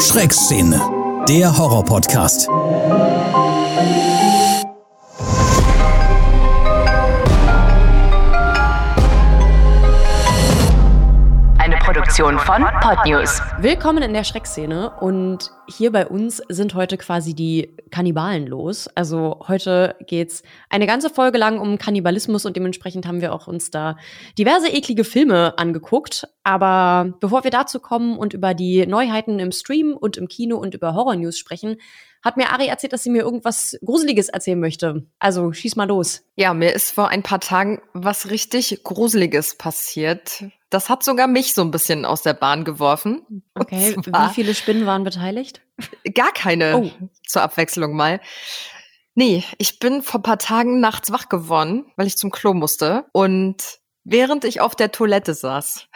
Schreckszene, der Horror-Podcast. Produktion von Podnews. Willkommen in der Schreckszene und hier bei uns sind heute quasi die Kannibalen los. Also heute geht's eine ganze Folge lang um Kannibalismus und dementsprechend haben wir auch uns da diverse eklige Filme angeguckt. Aber bevor wir dazu kommen und über die Neuheiten im Stream und im Kino und über Horror News sprechen, hat mir Ari erzählt, dass sie mir irgendwas Gruseliges erzählen möchte. Also schieß mal los. Ja, mir ist vor ein paar Tagen was richtig Gruseliges passiert. Das hat sogar mich so ein bisschen aus der Bahn geworfen. Okay, wie viele Spinnen waren beteiligt? Gar keine Oh. zur Abwechslung mal. Nee, ich bin vor ein paar Tagen nachts wach geworden, weil ich zum Klo musste. Und während ich auf der Toilette saß,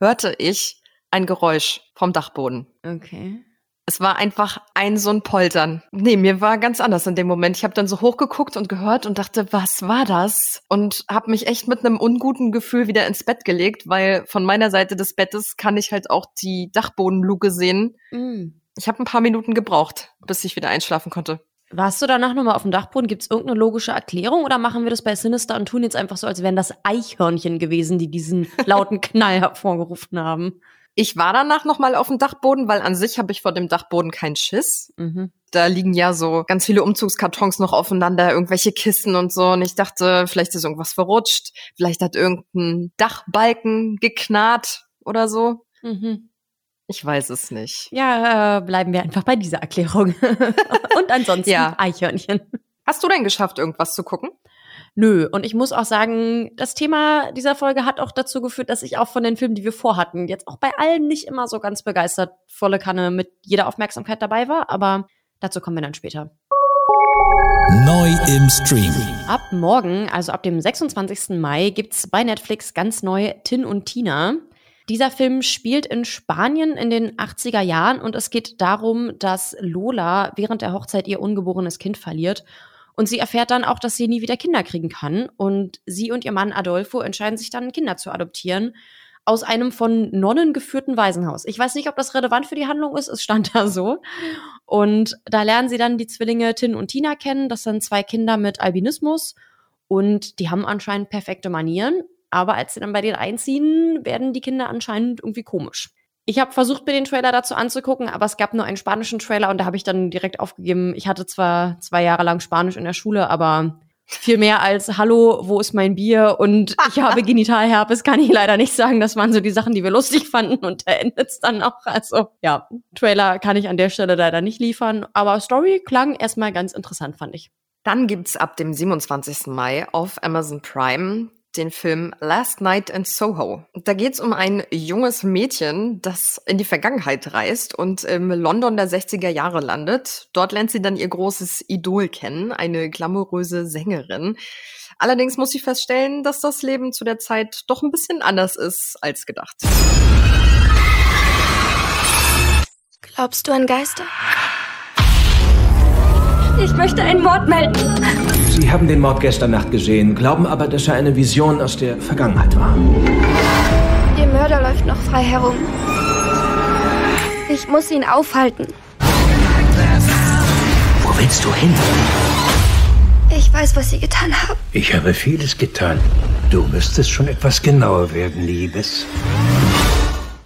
hörte ich ein Geräusch vom Dachboden. Okay. Es war einfach ein so ein Poltern. Nee, mir war ganz anders in dem Moment. Ich habe dann so hochgeguckt und gehört und dachte, was war das? Und habe mich echt mit einem unguten Gefühl wieder ins Bett gelegt, weil von meiner Seite des Bettes kann ich halt auch die Dachbodenluke sehen. Mm. Ich habe ein paar Minuten gebraucht, bis ich wieder einschlafen konnte. Warst du danach nochmal auf dem Dachboden? Gibt es irgendeine logische Erklärung oder machen wir das bei Sinister und tun jetzt einfach so, als wären das Eichhörnchen gewesen, die diesen lauten Knall hervorgerufen haben? Ich war danach noch mal auf dem Dachboden, weil an sich habe ich vor dem Dachboden keinen Schiss. Mhm. Da liegen ja so ganz viele Umzugskartons noch aufeinander, irgendwelche Kissen und so. Und ich dachte, vielleicht ist irgendwas verrutscht. Vielleicht hat irgendein Dachbalken geknarrt oder so. Mhm. Ich weiß es nicht. Ja, äh, bleiben wir einfach bei dieser Erklärung. und ansonsten Ja. Eichhörnchen. Hast du denn geschafft, irgendwas zu gucken? Nö, und ich muss auch sagen, das Thema dieser Folge hat auch dazu geführt, dass ich auch von den Filmen, die wir vorhatten, jetzt auch bei allen nicht immer so ganz begeistert volle Kanne mit jeder Aufmerksamkeit dabei war, aber dazu kommen wir dann später. Neu im Stream. Ab morgen, also ab dem 26. Mai, gibt's bei Netflix ganz neu Tin und Tina. Dieser Film spielt in Spanien in den 80er Jahren und es geht darum, dass Lola während der Hochzeit ihr ungeborenes Kind verliert. Und sie erfährt dann auch, dass sie nie wieder Kinder kriegen kann. Und sie und ihr Mann Adolfo entscheiden sich dann, Kinder zu adoptieren aus einem von Nonnen geführten Waisenhaus. Ich weiß nicht, ob das relevant für die Handlung ist, es stand da so. Und da lernen sie dann die Zwillinge Tin und Tina kennen. Das sind zwei Kinder mit Albinismus und die haben anscheinend perfekte Manieren. Aber als sie dann bei denen einziehen, werden die Kinder anscheinend irgendwie komisch. Ich habe versucht, mir den Trailer dazu anzugucken, aber es gab nur einen spanischen Trailer und da habe ich dann direkt aufgegeben. Ich hatte zwar zwei Jahre lang Spanisch in der Schule, aber viel mehr als Hallo, wo ist mein Bier und ich habe Genitalherpes, kann ich leider nicht sagen. Das waren so die Sachen, die wir lustig fanden und da endet es dann auch. Also ja, Trailer kann ich an der Stelle leider nicht liefern, aber Story klang erstmal ganz interessant, fand ich. Dann gibt's ab dem 27. Mai auf Amazon Prime den Film Last Night in Soho. Da geht's um ein junges Mädchen, das in die Vergangenheit reist und im London der 60er Jahre landet. Dort lernt sie dann ihr großes Idol kennen, eine glamouröse Sängerin. Allerdings muss sie feststellen, dass das Leben zu der Zeit doch ein bisschen anders ist als gedacht. Glaubst du an Geister? Ich möchte einen Mord melden. Sie haben den Mord gestern Nacht gesehen, glauben aber, dass er eine Vision aus der Vergangenheit war. Der Mörder läuft noch frei herum. Ich muss ihn aufhalten. Wo willst du hin? Ich weiß, was Sie getan haben. Ich habe vieles getan. Du müsstest schon etwas genauer werden, Liebes.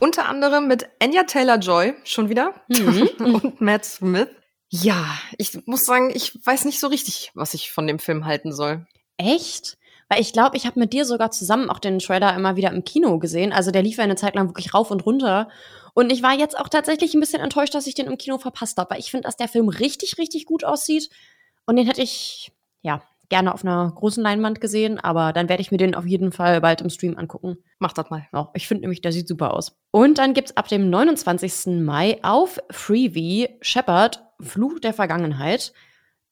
Unter anderem mit Anya Taylor-Joy schon wieder und Matt Smith. Ja, ich muss sagen, ich weiß nicht so richtig, was ich von dem Film halten soll. Echt? Weil ich glaube, ich habe mit dir sogar zusammen auch den Trailer immer wieder im Kino gesehen. Also der lief ja eine Zeit lang wirklich rauf und runter. Und ich war jetzt auch tatsächlich ein bisschen enttäuscht, dass ich den im Kino verpasst habe. Weil ich finde, dass der Film richtig, richtig gut aussieht. Und den hätte ich, ja, gerne auf einer großen Leinwand gesehen. Aber dann werde ich mir den auf jeden Fall bald im Stream angucken. Mach das mal. Ja, ich finde nämlich, der sieht super aus. Und dann gibt's ab dem 29. Mai auf Freevee Shepard Fluch der Vergangenheit.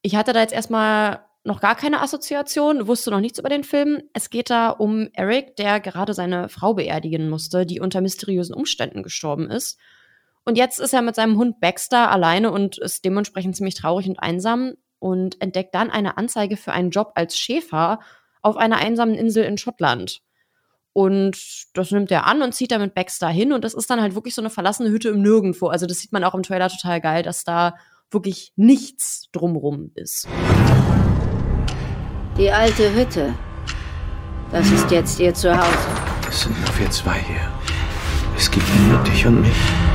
Ich hatte da jetzt erstmal noch gar keine Assoziation, wusste noch nichts über den Film. Es geht da um Eric, der gerade seine Frau beerdigen musste, die unter mysteriösen Umständen gestorben ist. Und jetzt ist er mit seinem Hund Baxter alleine und ist dementsprechend ziemlich traurig und einsam und entdeckt dann eine Anzeige für einen Job als Schäfer auf einer einsamen Insel in Schottland. Und das nimmt er an und zieht dann mit Baxter hin. Und das ist dann halt wirklich so eine verlassene Hütte im Nirgendwo. Also das sieht man auch im Trailer total geil, dass da wirklich nichts drumrum ist. Die alte Hütte. Das ist jetzt ihr Zuhause. Es sind nur wir zwei hier. Es gibt nur dich und mich.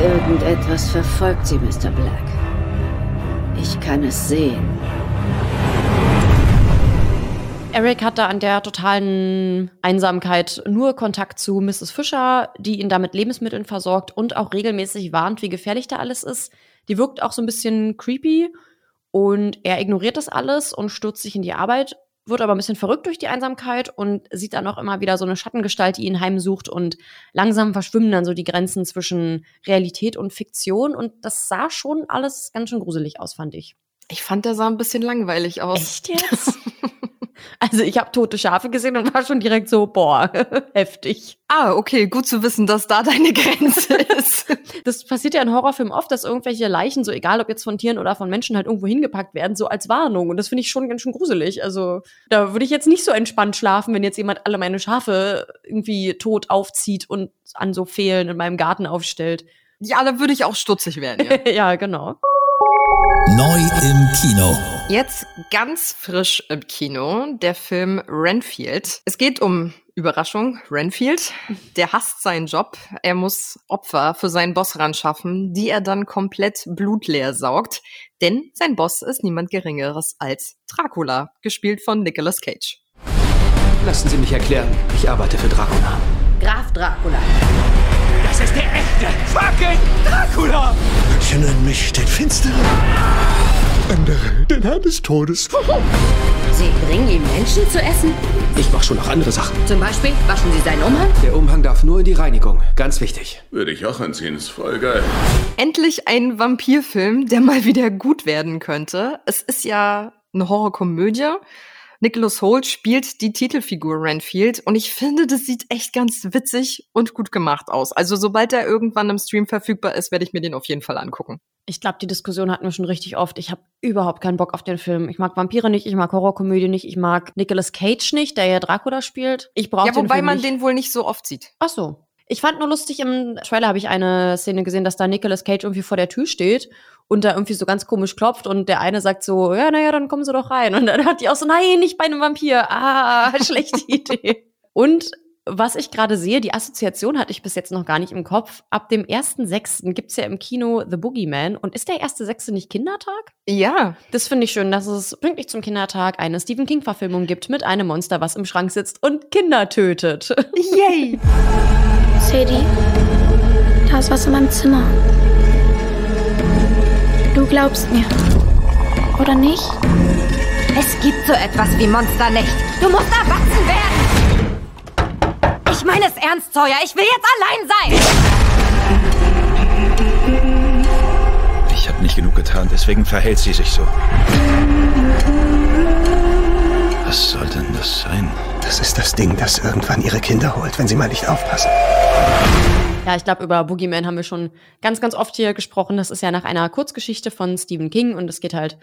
Irgendetwas verfolgt sie, Mr. Black. Ich kann es sehen. Eric hat da an der totalen Einsamkeit nur Kontakt zu Mrs. Fischer, die ihn da mit Lebensmitteln versorgt und auch regelmäßig warnt, wie gefährlich da alles ist. Die wirkt auch so ein bisschen creepy und er ignoriert das alles und stürzt sich in die Arbeit, wird aber ein bisschen verrückt durch die Einsamkeit und sieht dann auch immer wieder so eine Schattengestalt, die ihn heimsucht und langsam verschwimmen dann so die Grenzen zwischen Realität und Fiktion und das sah schon alles ganz schön gruselig aus, fand ich. Ich fand, der sah ein bisschen langweilig aus. Echt jetzt? Also ich habe tote Schafe gesehen und war schon direkt so, boah, heftig. Ah, okay, gut zu wissen, dass da deine Grenze ist. Das passiert ja in Horrorfilmen oft, dass irgendwelche Leichen, so egal ob jetzt von Tieren oder von Menschen, halt irgendwo hingepackt werden, so als Warnung. Und das finde ich schon ganz schön gruselig. Also da würde ich jetzt nicht so entspannt schlafen, wenn jetzt jemand alle meine Schafe irgendwie tot aufzieht und an so Fehlen in meinem Garten aufstellt. Ja, da würde ich auch stutzig werden. Ja. ja, genau. Neu im Kino. Jetzt ganz frisch im Kino der Film Renfield. Es geht um Überraschung, Renfield. Der hasst seinen Job. Er muss Opfer für seinen Boss ran schaffen, die er dann komplett blutleer saugt. Denn sein Boss ist niemand Geringeres als Dracula, gespielt von Nicolas Cage. Lassen Sie mich erklären. Ich arbeite für Dracula. Manche nennen mich den Finsteren. Andere den Herrn des Todes. Sie bringen ihm Menschen zu essen? Ich mache schon noch andere Sachen. Zum Beispiel waschen Sie seinen Umhang? Der Umhang darf nur in die Reinigung. Ganz wichtig. Würde ich auch anziehen, ist voll geil. Endlich ein Vampirfilm, der mal wieder gut werden könnte. Es ist ja eine Horrorkomödie. Nicholas Holt spielt die Titelfigur Renfield und ich finde, das sieht echt ganz witzig und gut gemacht aus. Also sobald er irgendwann im Stream verfügbar ist, werde ich mir den auf jeden Fall angucken. Ich glaube, die Diskussion hatten wir schon richtig oft. Ich habe überhaupt keinen Bock auf den Film. Ich mag Vampire nicht, ich mag Horrorkomödie nicht, ich mag Nicolas Cage nicht, der ja Dracula spielt. Ich brauche Ja, den wobei Film man nicht. den wohl nicht so oft sieht. Ach so. Ich fand nur lustig, im Trailer habe ich eine Szene gesehen, dass da Nicolas Cage irgendwie vor der Tür steht und da irgendwie so ganz komisch klopft und der eine sagt so, ja, naja, dann kommen Sie doch rein. Und dann hat die auch so, nein, nicht bei einem Vampir. Ah, schlechte Idee. Und was ich gerade sehe, die Assoziation hatte ich bis jetzt noch gar nicht im Kopf. Ab dem 1.6. gibt's ja im Kino The Boogeyman. Und ist der 1.6. nicht Kindertag? Ja, Das finde ich schön, dass es pünktlich zum Kindertag eine Stephen King-Verfilmung gibt mit einem Monster, was im Schrank sitzt und Kinder tötet. yay. Sadie, da ist was in meinem Zimmer. Du glaubst mir. Oder nicht? Es gibt so etwas wie Monster nicht. Du musst erwachsen werden. Ich meine es ernst, Sawyer. Ich will jetzt allein sein. Ich habe nicht genug getan, deswegen verhält sie sich so. Was soll denn das sein? Das ist das Ding, das irgendwann ihre Kinder holt, wenn sie mal nicht aufpassen. Ja, ich glaube, über Boogeyman haben wir schon ganz, ganz oft hier gesprochen. Das ist ja nach einer Kurzgeschichte von Stephen King und es geht halt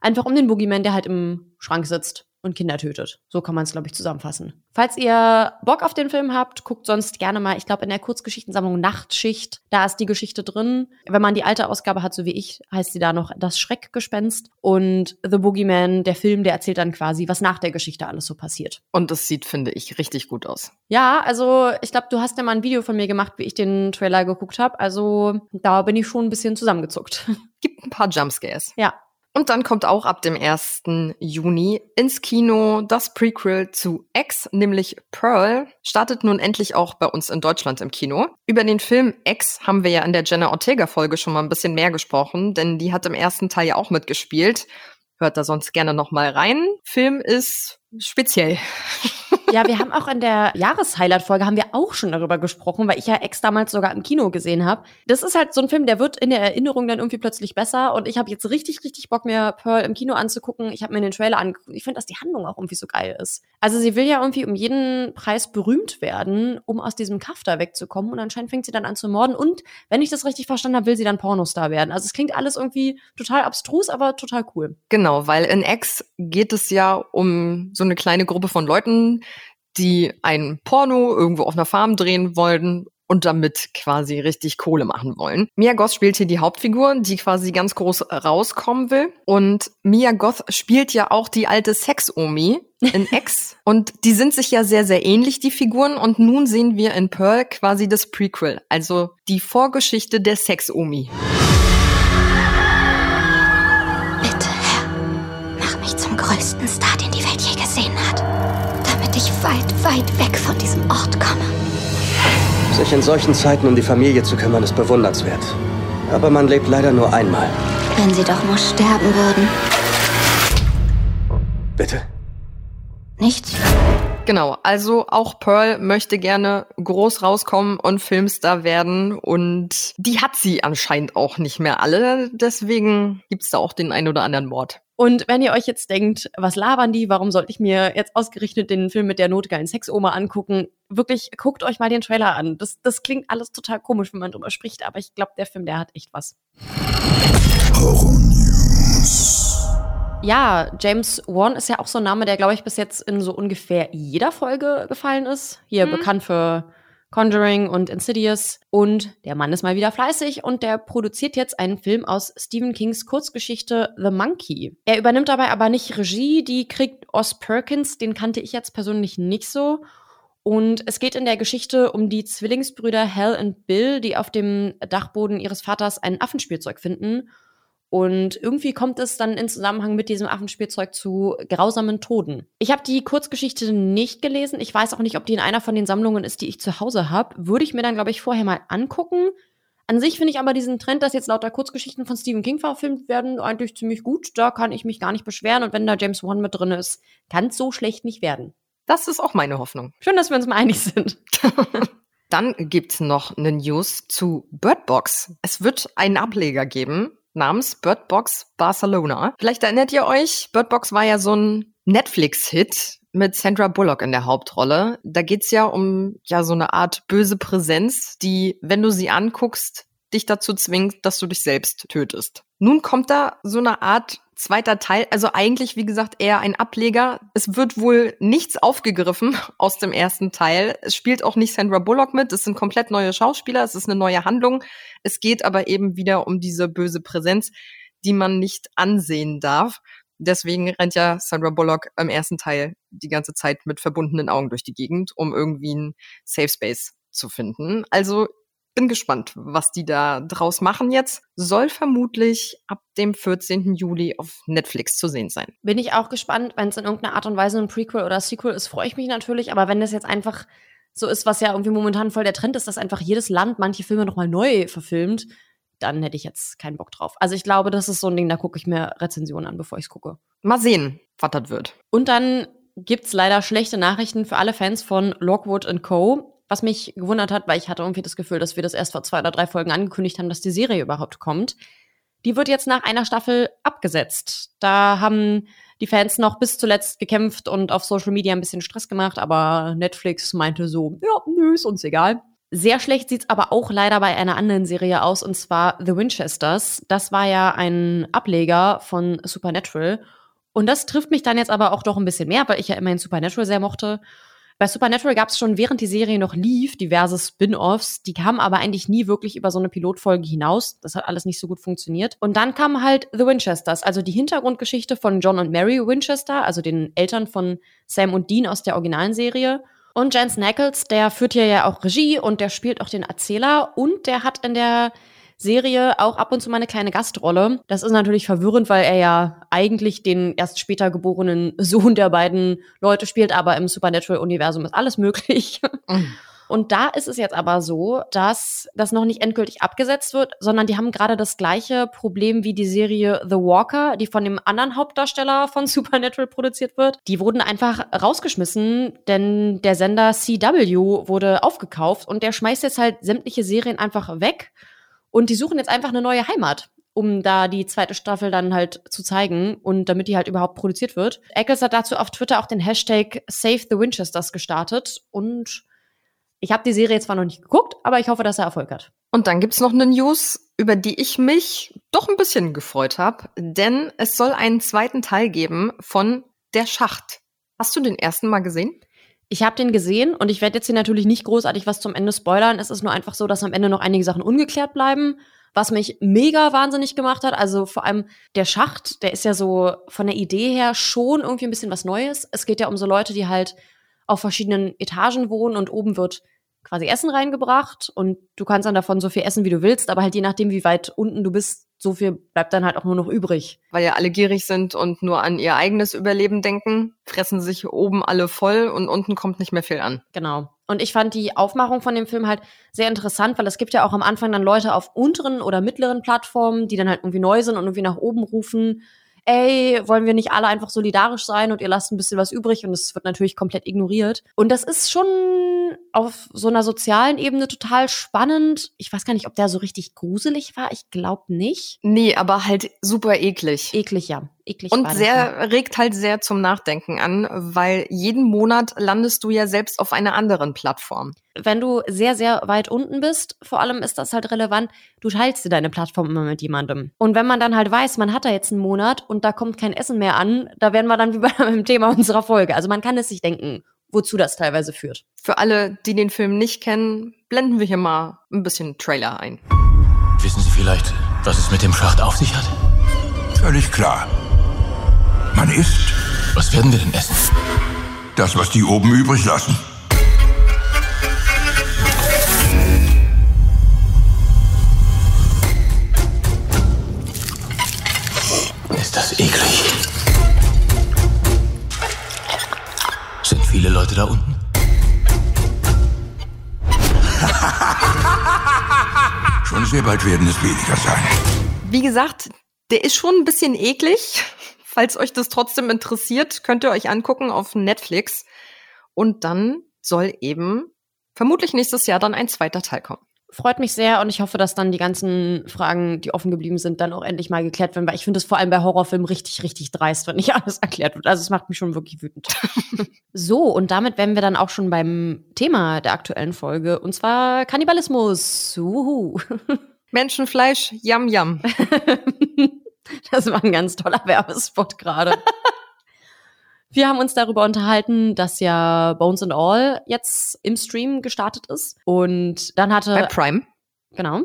einfach um den Boogeyman, der halt im Schrank sitzt und Kinder tötet. So kann man es, glaube ich, zusammenfassen. Falls ihr Bock auf den Film habt, guckt sonst gerne mal, ich glaube, in der Kurzgeschichtensammlung Nachtschicht, da ist die Geschichte drin. Wenn man die alte Ausgabe hat, so wie ich, heißt sie da noch Das Schreckgespenst. Und The Boogeyman, der Film, der erzählt dann quasi, was nach der Geschichte alles so passiert. Und das sieht, finde ich, richtig gut aus. Ja, also ich glaube, du hast ja mal ein Video von mir gemacht, wie ich den Trailer geguckt habe. Also da bin ich schon ein bisschen zusammengezuckt. Gibt ein paar Jumpscares. ja. Und dann kommt auch ab dem 1. Juni ins Kino das Prequel zu X, nämlich Pearl, startet nun endlich auch bei uns in Deutschland im Kino. Über den Film X haben wir ja in der Jenna Ortega-Folge schon mal ein bisschen mehr gesprochen, denn die hat im ersten Teil ja auch mitgespielt. Hört da sonst gerne noch mal rein. Film ist speziell. Ja, wir haben auch in der Jahreshighlight-Folge haben wir auch schon darüber gesprochen, weil ich ja Ex damals sogar im Kino gesehen habe. Das ist halt so ein Film, der wird in der Erinnerung dann irgendwie plötzlich besser und ich habe jetzt richtig, richtig Bock, mir Pearl im Kino anzugucken. Ich habe mir den Trailer angeguckt. Ich finde, dass die Handlung auch irgendwie so geil ist. Also sie will ja irgendwie um jeden Preis berühmt werden, um aus diesem Kaff da wegzukommen und anscheinend fängt sie dann an zu morden und wenn ich das richtig verstanden habe, will sie dann Pornostar werden. Also es klingt alles irgendwie total abstrus, aber total cool. Genau, weil in Ex geht es ja um so eine kleine Gruppe von Leuten, die ein Porno irgendwo auf einer Farm drehen wollten und damit quasi richtig Kohle machen wollen. Mia Goth spielt hier die Hauptfigur, die quasi ganz groß rauskommen will. Und Mia Goth spielt ja auch die alte Sex-Omi in X. und die sind sich ja sehr, sehr ähnlich, die Figuren. Und nun sehen wir in Pearl quasi das Prequel, also die Vorgeschichte der Sex-Omi. Weit, weit weg von diesem Ort komme. Sich in solchen Zeiten um die Familie zu kümmern, ist bewundernswert. Aber man lebt leider nur einmal. Wenn sie doch nur sterben würden. Bitte? Nichts? Genau, also auch Pearl möchte gerne groß rauskommen und Filmstar werden und die hat sie anscheinend auch nicht mehr alle. Deswegen gibt's da auch den ein oder anderen Mord. Und wenn ihr euch jetzt denkt, was labern die, warum sollte ich mir jetzt ausgerechnet den Film mit der notgeilen Sexoma angucken? Wirklich, guckt euch mal den Trailer an. Das, das klingt alles total komisch, wenn man drüber spricht, aber ich glaube, der Film, der hat echt was. Horror News. Ja, James Wan ist ja auch so ein Name, der, glaube ich, bis jetzt in so ungefähr jeder Folge gefallen ist. Hier mhm. bekannt für Conjuring und Insidious. Und der Mann ist mal wieder fleißig und der produziert jetzt einen Film aus Stephen Kings Kurzgeschichte The Monkey. Er übernimmt dabei aber nicht Regie, die kriegt Oz Perkins, den kannte ich jetzt persönlich nicht so. Und es geht in der Geschichte um die Zwillingsbrüder Hal und Bill, die auf dem Dachboden ihres Vaters ein Affenspielzeug finden und irgendwie kommt es dann in Zusammenhang mit diesem Affenspielzeug zu grausamen Toden. Ich habe die Kurzgeschichte nicht gelesen. Ich weiß auch nicht, ob die in einer von den Sammlungen ist, die ich zu Hause habe. Würde ich mir dann, glaube ich, vorher mal angucken. An sich finde ich aber diesen Trend, dass jetzt lauter Kurzgeschichten von Stephen King verfilmt werden, eigentlich ziemlich gut. Da kann ich mich gar nicht beschweren. Und wenn da James Wan mit drin ist, kann es so schlecht nicht werden. Das ist auch meine Hoffnung. Schön, dass wir uns mal einig sind. Dann gibt's noch eine News zu Bird Box. Es wird einen Ableger geben namens Bird Box Barcelona. Vielleicht erinnert ihr euch, Bird Box war ja so ein Netflix-Hit mit Sandra Bullock in der Hauptrolle. Da geht's ja um ja so eine Art böse Präsenz, die, wenn du sie anguckst, dich dazu zwingt, dass du dich selbst tötest. Nun kommt da so eine Art zweiter Teil, also eigentlich, wie gesagt, eher ein Ableger. Es wird wohl nichts aufgegriffen aus dem ersten Teil. Es spielt auch nicht Sandra Bullock mit. Es sind komplett neue Schauspieler. Es ist eine neue Handlung. Es geht aber eben wieder um diese böse Präsenz, die man nicht ansehen darf. Deswegen rennt ja Sandra Bullock im ersten Teil die ganze Zeit mit verbundenen Augen durch die Gegend, um irgendwie einen Safe Space zu finden. Also bin gespannt, was die da draus machen jetzt. Soll vermutlich ab dem 14. Juli auf Netflix zu sehen sein. Bin ich auch gespannt. Wenn es in irgendeiner Art und Weise ein Prequel oder Sequel ist, freue ich mich natürlich. Aber wenn das jetzt einfach so ist, was ja irgendwie momentan voll der Trend ist, dass einfach jedes Land manche Filme nochmal neu verfilmt, dann hätte ich jetzt keinen Bock drauf. Also ich glaube, das ist so ein Ding, da gucke ich mir Rezensionen an, bevor ich es gucke. Mal sehen, was das wird. Und dann gibt's leider schlechte Nachrichten für alle Fans von Lockwood Co was mich gewundert hat, weil ich hatte irgendwie das Gefühl, dass wir das erst vor zwei oder drei Folgen angekündigt haben, dass die Serie überhaupt kommt. Die wird jetzt nach einer Staffel abgesetzt. Da haben die Fans noch bis zuletzt gekämpft und auf Social Media ein bisschen Stress gemacht, aber Netflix meinte so, ja, nö, ist uns egal. Sehr schlecht sieht's aber auch leider bei einer anderen Serie aus, und zwar The Winchesters. Das war ja ein Ableger von Supernatural. Und das trifft mich dann jetzt aber auch doch ein bisschen mehr, weil ich ja immerhin Supernatural sehr mochte. Bei Supernatural gab es schon, während die Serie noch lief, diverse Spin-offs. Die kamen aber eigentlich nie wirklich über so eine Pilotfolge hinaus. Das hat alles nicht so gut funktioniert. Und dann kam halt The Winchesters, also die Hintergrundgeschichte von John und Mary Winchester, also den Eltern von Sam und Dean aus der originalen Serie. Und Jance Knuckles, der führt hier ja auch Regie und der spielt auch den Erzähler und der hat in der Serie auch ab und zu mal eine kleine Gastrolle. Das ist natürlich verwirrend, weil er ja eigentlich den erst später geborenen Sohn der beiden Leute spielt, aber im Supernatural-Universum ist alles möglich. Mhm. Und da ist es jetzt aber so, dass das noch nicht endgültig abgesetzt wird, sondern die haben gerade das gleiche Problem wie die Serie The Walker, die von dem anderen Hauptdarsteller von Supernatural produziert wird. Die wurden einfach rausgeschmissen, denn der Sender CW wurde aufgekauft und der schmeißt jetzt halt sämtliche Serien einfach weg. Und die suchen jetzt einfach eine neue Heimat um da die zweite Staffel dann halt zu zeigen und damit die halt überhaupt produziert wird. Eccles hat dazu auf Twitter auch den Hashtag Save the Winchesters gestartet und ich habe die Serie zwar noch nicht geguckt, aber ich hoffe, dass er Erfolg hat. Und dann gibt's noch eine News, über die ich mich doch ein bisschen gefreut habe, denn es soll einen zweiten Teil geben von Der Schacht. Hast du den ersten mal gesehen? Ich habe den gesehen und ich werde jetzt hier natürlich nicht großartig was zum Ende spoilern. Es ist nur einfach so, dass am Ende noch einige Sachen ungeklärt bleiben was mich mega wahnsinnig gemacht hat. Also vor allem der Schacht, der ist ja so von der Idee her schon irgendwie ein bisschen was Neues. Es geht ja um so Leute, die halt auf verschiedenen Etagen wohnen und oben wird quasi Essen reingebracht und du kannst dann davon so viel essen, wie du willst, aber halt je nachdem, wie weit unten du bist, so viel bleibt dann halt auch nur noch übrig. Weil ja alle gierig sind und nur an ihr eigenes Überleben denken, fressen sich oben alle voll und unten kommt nicht mehr viel an. Genau. Und ich fand die Aufmachung von dem Film halt sehr interessant, weil es gibt ja auch am Anfang dann Leute auf unteren oder mittleren Plattformen, die dann halt irgendwie neu sind und irgendwie nach oben rufen, ey, wollen wir nicht alle einfach solidarisch sein und ihr lasst ein bisschen was übrig und es wird natürlich komplett ignoriert. Und das ist schon auf so einer sozialen Ebene total spannend. Ich weiß gar nicht, ob der so richtig gruselig war. Ich glaube nicht. Nee, aber halt super eklig. Eklig, ja. Eklig und sehr, regt halt sehr zum Nachdenken an, weil jeden Monat landest du ja selbst auf einer anderen Plattform. Wenn du sehr, sehr weit unten bist, vor allem ist das halt relevant, du teilst dir deine Plattform immer mit jemandem. Und wenn man dann halt weiß, man hat da jetzt einen Monat und da kommt kein Essen mehr an, da werden wir dann wie beim Thema unserer Folge. Also man kann es sich denken, wozu das teilweise führt. Für alle, die den Film nicht kennen, blenden wir hier mal ein bisschen Trailer ein. Wissen Sie vielleicht, was es mit dem Schacht auf sich hat? Völlig klar. Man isst. Was werden wir denn essen? Das, was die oben übrig lassen. Ist das eklig? Sind viele Leute da unten? Schon sehr bald werden es weniger sein. Wie gesagt, der ist schon ein bisschen eklig. Falls euch das trotzdem interessiert, könnt ihr euch angucken auf Netflix. Und dann soll eben vermutlich nächstes Jahr dann ein zweiter Teil kommen. Freut mich sehr und ich hoffe, dass dann die ganzen Fragen, die offen geblieben sind, dann auch endlich mal geklärt werden, weil ich finde es vor allem bei Horrorfilmen richtig, richtig dreist, wenn nicht alles erklärt wird. Also es macht mich schon wirklich wütend. so, und damit wären wir dann auch schon beim Thema der aktuellen Folge, und zwar Kannibalismus. Uhu. Menschenfleisch, yam yam. Das war ein ganz toller Werbespot gerade. Wir haben uns darüber unterhalten, dass ja Bones and All jetzt im Stream gestartet ist. Und dann hatte. Bei Prime. Genau.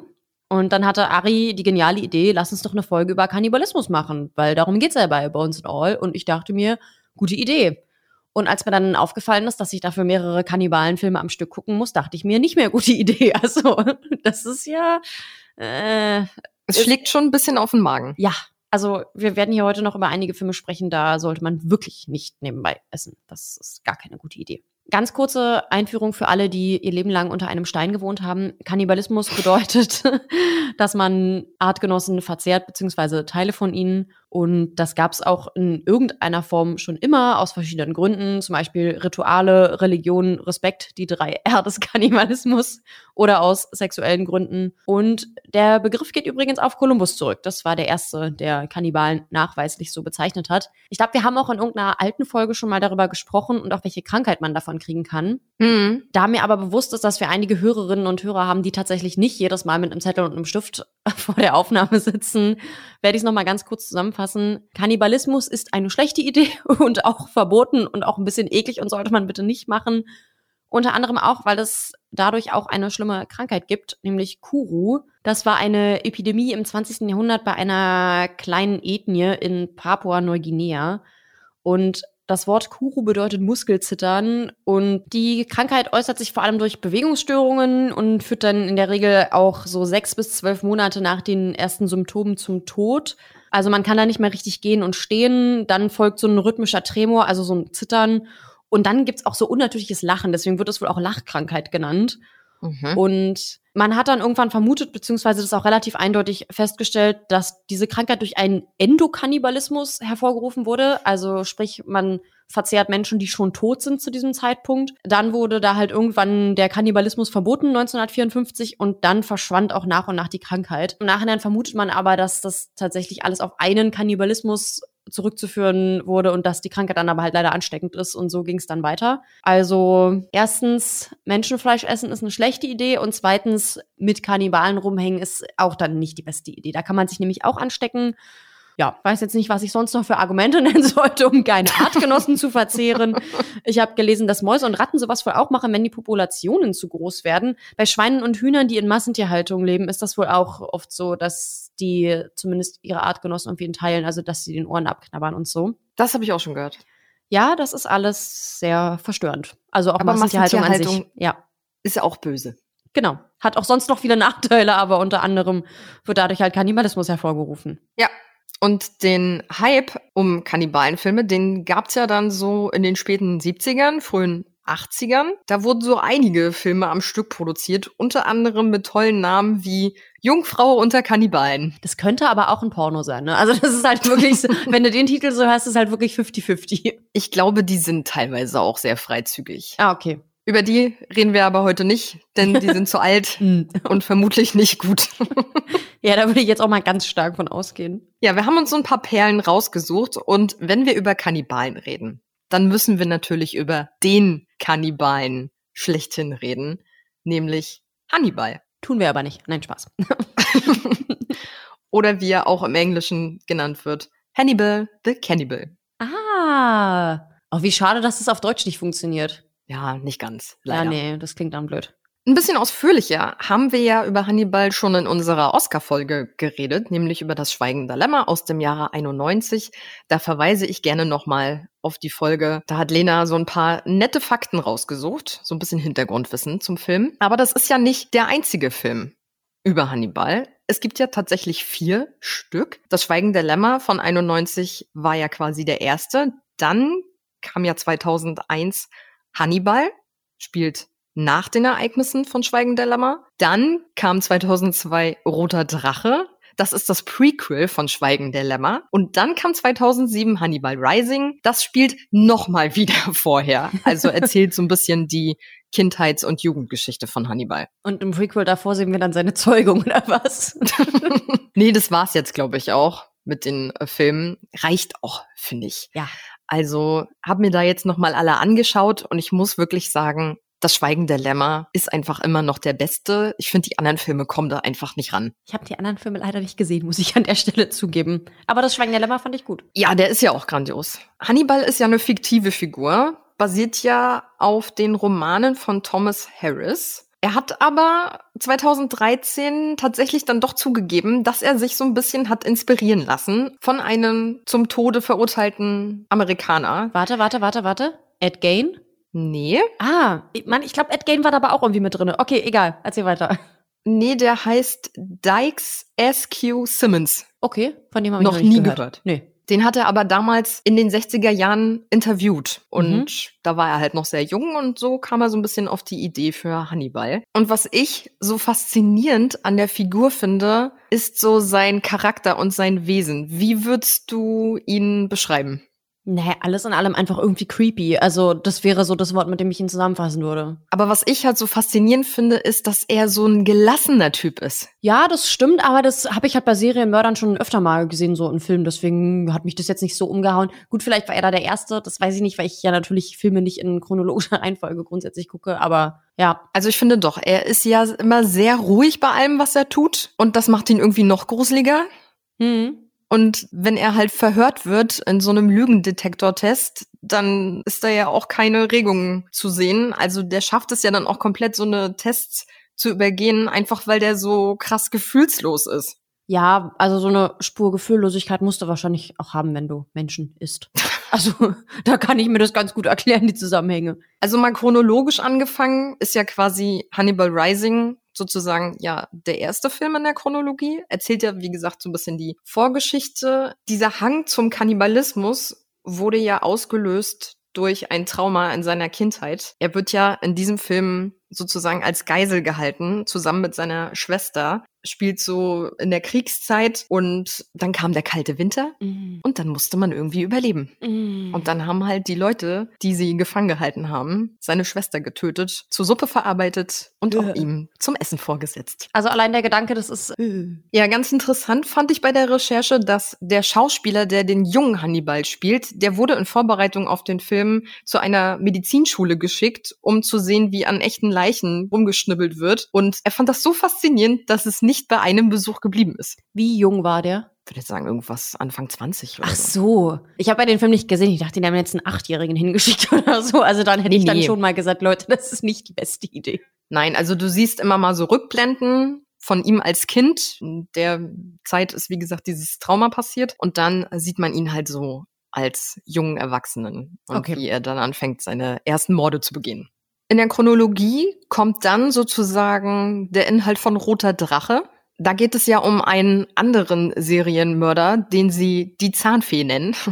Und dann hatte Ari die geniale Idee, lass uns doch eine Folge über Kannibalismus machen, weil darum geht's ja bei Bones and All. Und ich dachte mir, gute Idee. Und als mir dann aufgefallen ist, dass ich dafür mehrere Kannibalenfilme am Stück gucken muss, dachte ich mir, nicht mehr gute Idee. Also, das ist ja. Äh, es schlägt schon ein bisschen auf den Magen. Ja, also wir werden hier heute noch über einige Filme sprechen, da sollte man wirklich nicht nebenbei essen. Das ist gar keine gute Idee. Ganz kurze Einführung für alle, die ihr Leben lang unter einem Stein gewohnt haben. Kannibalismus bedeutet, dass man Artgenossen verzehrt, beziehungsweise Teile von ihnen. Und das gab es auch in irgendeiner Form schon immer, aus verschiedenen Gründen. Zum Beispiel Rituale, Religion, Respekt, die drei R des Kannibalismus oder aus sexuellen Gründen. Und der Begriff geht übrigens auf Kolumbus zurück. Das war der erste, der Kannibalen nachweislich so bezeichnet hat. Ich glaube, wir haben auch in irgendeiner alten Folge schon mal darüber gesprochen und auch welche Krankheit man davon kriegen kann. Mhm. Da mir aber bewusst ist, dass wir einige Hörerinnen und Hörer haben, die tatsächlich nicht jedes Mal mit einem Zettel und einem Stift vor der Aufnahme sitzen, werde ich es nochmal ganz kurz zusammenfassen. Kannibalismus ist eine schlechte Idee und auch verboten und auch ein bisschen eklig und sollte man bitte nicht machen. Unter anderem auch, weil es dadurch auch eine schlimme Krankheit gibt, nämlich Kuru. Das war eine Epidemie im 20. Jahrhundert bei einer kleinen Ethnie in Papua-Neuguinea. Und das Wort Kuru bedeutet Muskelzittern und die Krankheit äußert sich vor allem durch Bewegungsstörungen und führt dann in der Regel auch so sechs bis zwölf Monate nach den ersten Symptomen zum Tod. Also man kann da nicht mehr richtig gehen und stehen. Dann folgt so ein rhythmischer Tremor, also so ein Zittern Und dann gibt's auch so unnatürliches Lachen, deswegen wird es wohl auch Lachkrankheit genannt. Mhm. Und man hat dann irgendwann vermutet, beziehungsweise das auch relativ eindeutig festgestellt, dass diese Krankheit durch einen Endokannibalismus hervorgerufen wurde. Also sprich, man verzehrt Menschen, die schon tot sind zu diesem Zeitpunkt. Dann wurde da halt irgendwann der Kannibalismus verboten 1954 und dann verschwand auch nach und nach die Krankheit. Im Nachhinein vermutet man aber, dass das tatsächlich alles auf einen Kannibalismus zurückzuführen wurde und dass die Krankheit dann aber halt leider ansteckend ist und so ging es dann weiter. Also erstens, Menschenfleisch essen ist eine schlechte Idee und zweitens, mit Kannibalen rumhängen ist auch dann nicht die beste Idee. Da kann man sich nämlich auch anstecken ja, weiß jetzt nicht, was ich sonst noch für Argumente nennen sollte, um keine Artgenossen zu verzehren. Ich habe gelesen, dass Mäuse und Ratten sowas wohl auch machen, wenn die Populationen zu groß werden. Bei Schweinen und Hühnern, die in Massentierhaltung leben, ist das wohl auch oft so, dass die zumindest ihre Artgenossen irgendwie teilen, also dass sie den Ohren abknabbern und so. Das habe ich auch schon gehört. Ja, das ist alles sehr verstörend. Also auch Aber Massentierhaltung, Massentierhaltung an sich. Ja. Ist ja auch böse. Genau. Hat auch sonst noch viele Nachteile, aber unter anderem wird dadurch halt Kannibalismus hervorgerufen. Ja, und den Hype um Kannibalenfilme, den gab's ja dann so in den späten 70ern, frühen 80ern. Da wurden so einige Filme am Stück produziert, unter anderem mit tollen Namen wie Jungfrau unter Kannibalen. Das könnte aber auch ein Porno sein, ne? Also das ist halt wirklich, so, wenn du den Titel so hörst, ist halt wirklich 50-50. Ich glaube, die sind teilweise auch sehr freizügig. Ah, okay. Über die reden wir aber heute nicht, denn die sind zu alt und vermutlich nicht gut. Ja, da würde ich jetzt auch mal ganz stark von ausgehen. Ja, wir haben uns so ein paar Perlen rausgesucht und wenn wir über Kannibalen reden, dann müssen wir natürlich über den Kannibalen schlechthin reden, nämlich Hannibal. Tun wir aber nicht. Nein, Spaß. Oder wie er auch im Englischen genannt wird, Hannibal the Cannibal. Ah. Oh, wie schade, dass es auf Deutsch nicht funktioniert. Ja, nicht ganz. Leider. Ja, nee, das klingt dann blöd. Ein bisschen ausführlicher haben wir ja über Hannibal schon in unserer Oscar-Folge geredet, nämlich über das Schweigende Lämmer aus dem Jahre 91. Da verweise ich gerne nochmal auf die Folge. Da hat Lena so ein paar nette Fakten rausgesucht, so ein bisschen Hintergrundwissen zum Film. Aber das ist ja nicht der einzige Film über Hannibal. Es gibt ja tatsächlich vier Stück. Das Schweigende Lämmer von 91 war ja quasi der erste. Dann kam ja 2001 Hannibal, spielt nach den Ereignissen von Schweigen der Lämmer. Dann kam 2002 Roter Drache. Das ist das Prequel von Schweigen der Lämmer. Und dann kam 2007 Hannibal Rising. Das spielt nochmal wieder vorher. Also erzählt so ein bisschen die Kindheits- und Jugendgeschichte von Hannibal. Und im Prequel davor sehen wir dann seine Zeugung oder was? nee, das war's jetzt, glaube ich, auch mit den äh, Filmen. Reicht auch, finde ich. Ja. Also habe mir da jetzt nochmal alle angeschaut und ich muss wirklich sagen, das Schweigen der Lämmer ist einfach immer noch der beste. Ich finde, die anderen Filme kommen da einfach nicht ran. Ich habe die anderen Filme leider nicht gesehen, muss ich an der Stelle zugeben. Aber das Schweigen der Lämmer fand ich gut. Ja, der ist ja auch grandios. Hannibal ist ja eine fiktive Figur, basiert ja auf den Romanen von Thomas Harris. Er hat aber 2013 tatsächlich dann doch zugegeben, dass er sich so ein bisschen hat inspirieren lassen von einem zum Tode verurteilten Amerikaner. Warte, warte, warte, warte. Ed Gain? Nee. Ah, ich, Mann, ich glaube, Ed Gain war da aber auch irgendwie mit drin. Okay, egal, erzähl weiter. Nee, der heißt Dykes S.Q. Simmons. Okay, von dem habe ich noch, noch nie gehört. gehört. Nee. Den hat er aber damals in den 60er Jahren interviewt. Und Mhm. da war er halt noch sehr jung und so kam er so ein bisschen auf die Idee für Hannibal. Und was ich so faszinierend an der Figur finde, ist so sein Charakter und sein Wesen. Wie würdest du ihn beschreiben? Naja, alles in allem einfach irgendwie creepy. Also, das wäre so das Wort, mit dem ich ihn zusammenfassen würde. Aber was ich halt so faszinierend finde, ist, dass er so ein gelassener Typ ist. Ja, das stimmt, aber das habe ich halt bei Serienmördern schon öfter mal gesehen, so in Filmen. Deswegen hat mich das jetzt nicht so umgehauen. Gut, vielleicht war er da der Erste, das weiß ich nicht, weil ich ja natürlich Filme nicht in chronologischer Reihenfolge grundsätzlich gucke, aber ja. Also ich finde doch, er ist ja immer sehr ruhig bei allem, was er tut. Und das macht ihn irgendwie noch gruseliger. Hm. Und wenn er halt verhört wird in so einem Lügendetektortest, dann ist da ja auch keine Regung zu sehen. Also der schafft es ja dann auch komplett, so eine Tests zu übergehen, einfach weil der so krass gefühlslos ist. Ja, also so eine Spur Gefühllosigkeit musst du wahrscheinlich auch haben, wenn du Menschen isst. Also, da kann ich mir das ganz gut erklären, die Zusammenhänge. Also mal chronologisch angefangen ist ja quasi Hannibal Rising sozusagen ja der erste Film in der Chronologie. Erzählt ja, wie gesagt, so ein bisschen die Vorgeschichte. Dieser Hang zum Kannibalismus wurde ja ausgelöst durch ein Trauma in seiner Kindheit. Er wird ja in diesem Film sozusagen als Geisel gehalten, zusammen mit seiner Schwester spielt so in der Kriegszeit und dann kam der kalte Winter Mhm. und dann musste man irgendwie überleben. Mhm. Und dann haben halt die Leute, die sie gefangen gehalten haben, seine Schwester getötet, zur Suppe verarbeitet und auch Äh. ihm zum Essen vorgesetzt. Also allein der Gedanke, das ist. Äh. Ja, ganz interessant fand ich bei der Recherche, dass der Schauspieler, der den jungen Hannibal spielt, der wurde in Vorbereitung auf den Film zu einer Medizinschule geschickt, um zu sehen, wie an echten Leichen rumgeschnibbelt wird. Und er fand das so faszinierend, dass es nicht bei einem Besuch geblieben ist. Wie jung war der? Ich würde jetzt sagen, irgendwas Anfang 20 oder Ach so. Ich habe ja den Film nicht gesehen. Ich dachte, die haben jetzt einen Achtjährigen hingeschickt oder so. Also dann hätte ich dann Nee. schon mal gesagt, Leute, das ist nicht die beste Idee. Nein, also du siehst immer mal so Rückblenden von ihm als Kind. In der Zeit ist, wie gesagt, dieses Trauma passiert. Und dann sieht man ihn halt so als jungen Erwachsenen und Okay. wie er dann anfängt, seine ersten Morde zu begehen. In der Chronologie kommt dann sozusagen der Inhalt von Roter Drache. Da geht es ja um einen anderen Serienmörder, den sie die Zahnfee nennen.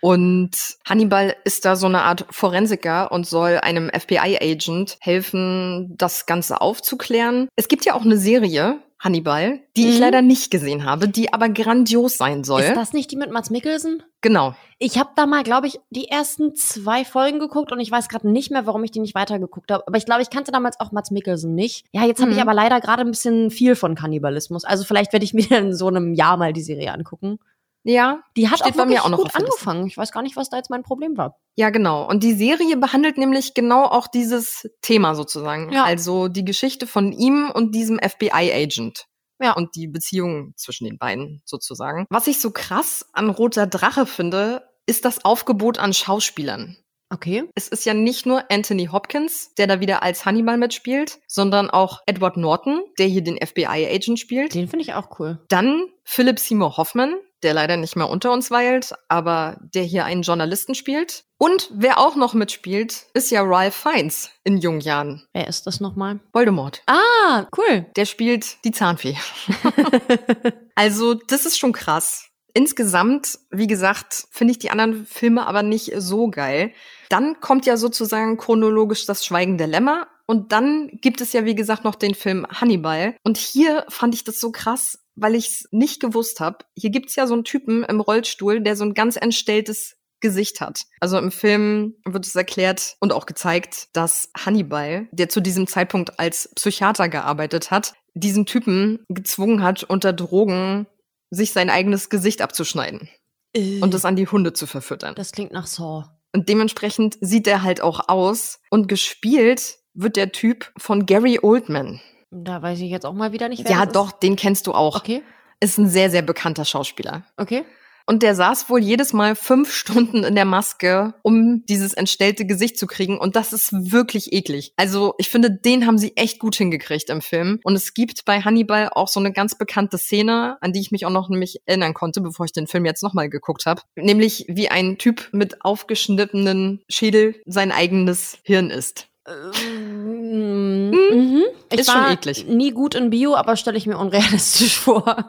Und Hannibal ist da so eine Art Forensiker und soll einem FBI-Agent helfen, das Ganze aufzuklären. Es gibt ja auch eine Serie, Hannibal, die ich Mhm. leider nicht gesehen habe, die aber grandios sein soll. Ist das nicht die mit Mats Mikkelsen? genau. Ich habe da mal, glaube ich, die ersten zwei Folgen geguckt und ich weiß gerade nicht mehr, warum ich die nicht weitergeguckt habe. Aber ich glaube, ich kannte damals auch Mats Mikkelsen nicht. Ja, jetzt habe ich Mhm. aber leider gerade ein bisschen viel von Kannibalismus. Also vielleicht werde ich mir in so einem Jahr mal die Serie angucken. Ja, Die hat auch bei mir auch noch gut angefangen. Ich weiß gar nicht, was da jetzt mein Problem war. Ja, genau. Und die Serie behandelt nämlich genau auch dieses Thema sozusagen. Ja. Also die Geschichte von ihm und diesem FBI-Agent. Ja. Und die Beziehung zwischen den beiden sozusagen. Was ich so krass an Roter Drache finde, ist das Aufgebot an Schauspielern. Okay. Es ist ja nicht nur Anthony Hopkins, der da wieder als Hannibal mitspielt, sondern auch Edward Norton, der hier den FBI-Agent spielt. Den finde ich auch cool. Dann Philip Seymour Hoffman, der leider nicht mehr unter uns weilt, aber der hier einen Journalisten spielt. Und wer auch noch mitspielt, ist ja Ralph Fiennes in jungen Jahren. Wer ist das nochmal? Voldemort. Ah, cool. Der spielt die Zahnfee. also, das ist schon krass. Insgesamt, wie gesagt, finde ich die anderen Filme aber nicht so geil. Dann kommt ja sozusagen chronologisch das Schweigen der Lämmer. Und dann gibt es ja, wie gesagt, noch den Film Hannibal. Und hier fand ich das so krass, weil ich es nicht gewusst habe. Hier gibt's ja so einen Typen im Rollstuhl, der so ein ganz entstelltes Gesicht hat. Also im Film wird es erklärt und auch gezeigt, dass Hannibal, der zu diesem Zeitpunkt als Psychiater gearbeitet hat, diesen Typen gezwungen hat, unter Drogen sich sein eigenes Gesicht abzuschneiden und es an die Hunde zu verfüttern. Das klingt nach Saw. Und dementsprechend sieht er halt auch aus und gespielt wird der Typ von Gary Oldman. Da weiß ich jetzt auch mal wieder nicht, wer Ja, das doch, den kennst du auch. Ist. Okay, Ist ein sehr, sehr bekannter Schauspieler. okay. Und der saß wohl jedes Mal fünf Stunden in der Maske, um dieses entstellte Gesicht zu kriegen. Und das ist wirklich eklig. Also ich finde, den haben sie echt gut hingekriegt im Film. Und es gibt bei Hannibal auch so eine ganz bekannte Szene, an die ich mich auch noch nämlich erinnern konnte, bevor ich den Film jetzt nochmal geguckt habe. Nämlich wie ein Typ mit aufgeschnittenen Schädel sein eigenes Hirn isst. Mhm. Mhm. Ich Ist schon eklig. nie gut in Bio, aber stelle ich mir unrealistisch vor.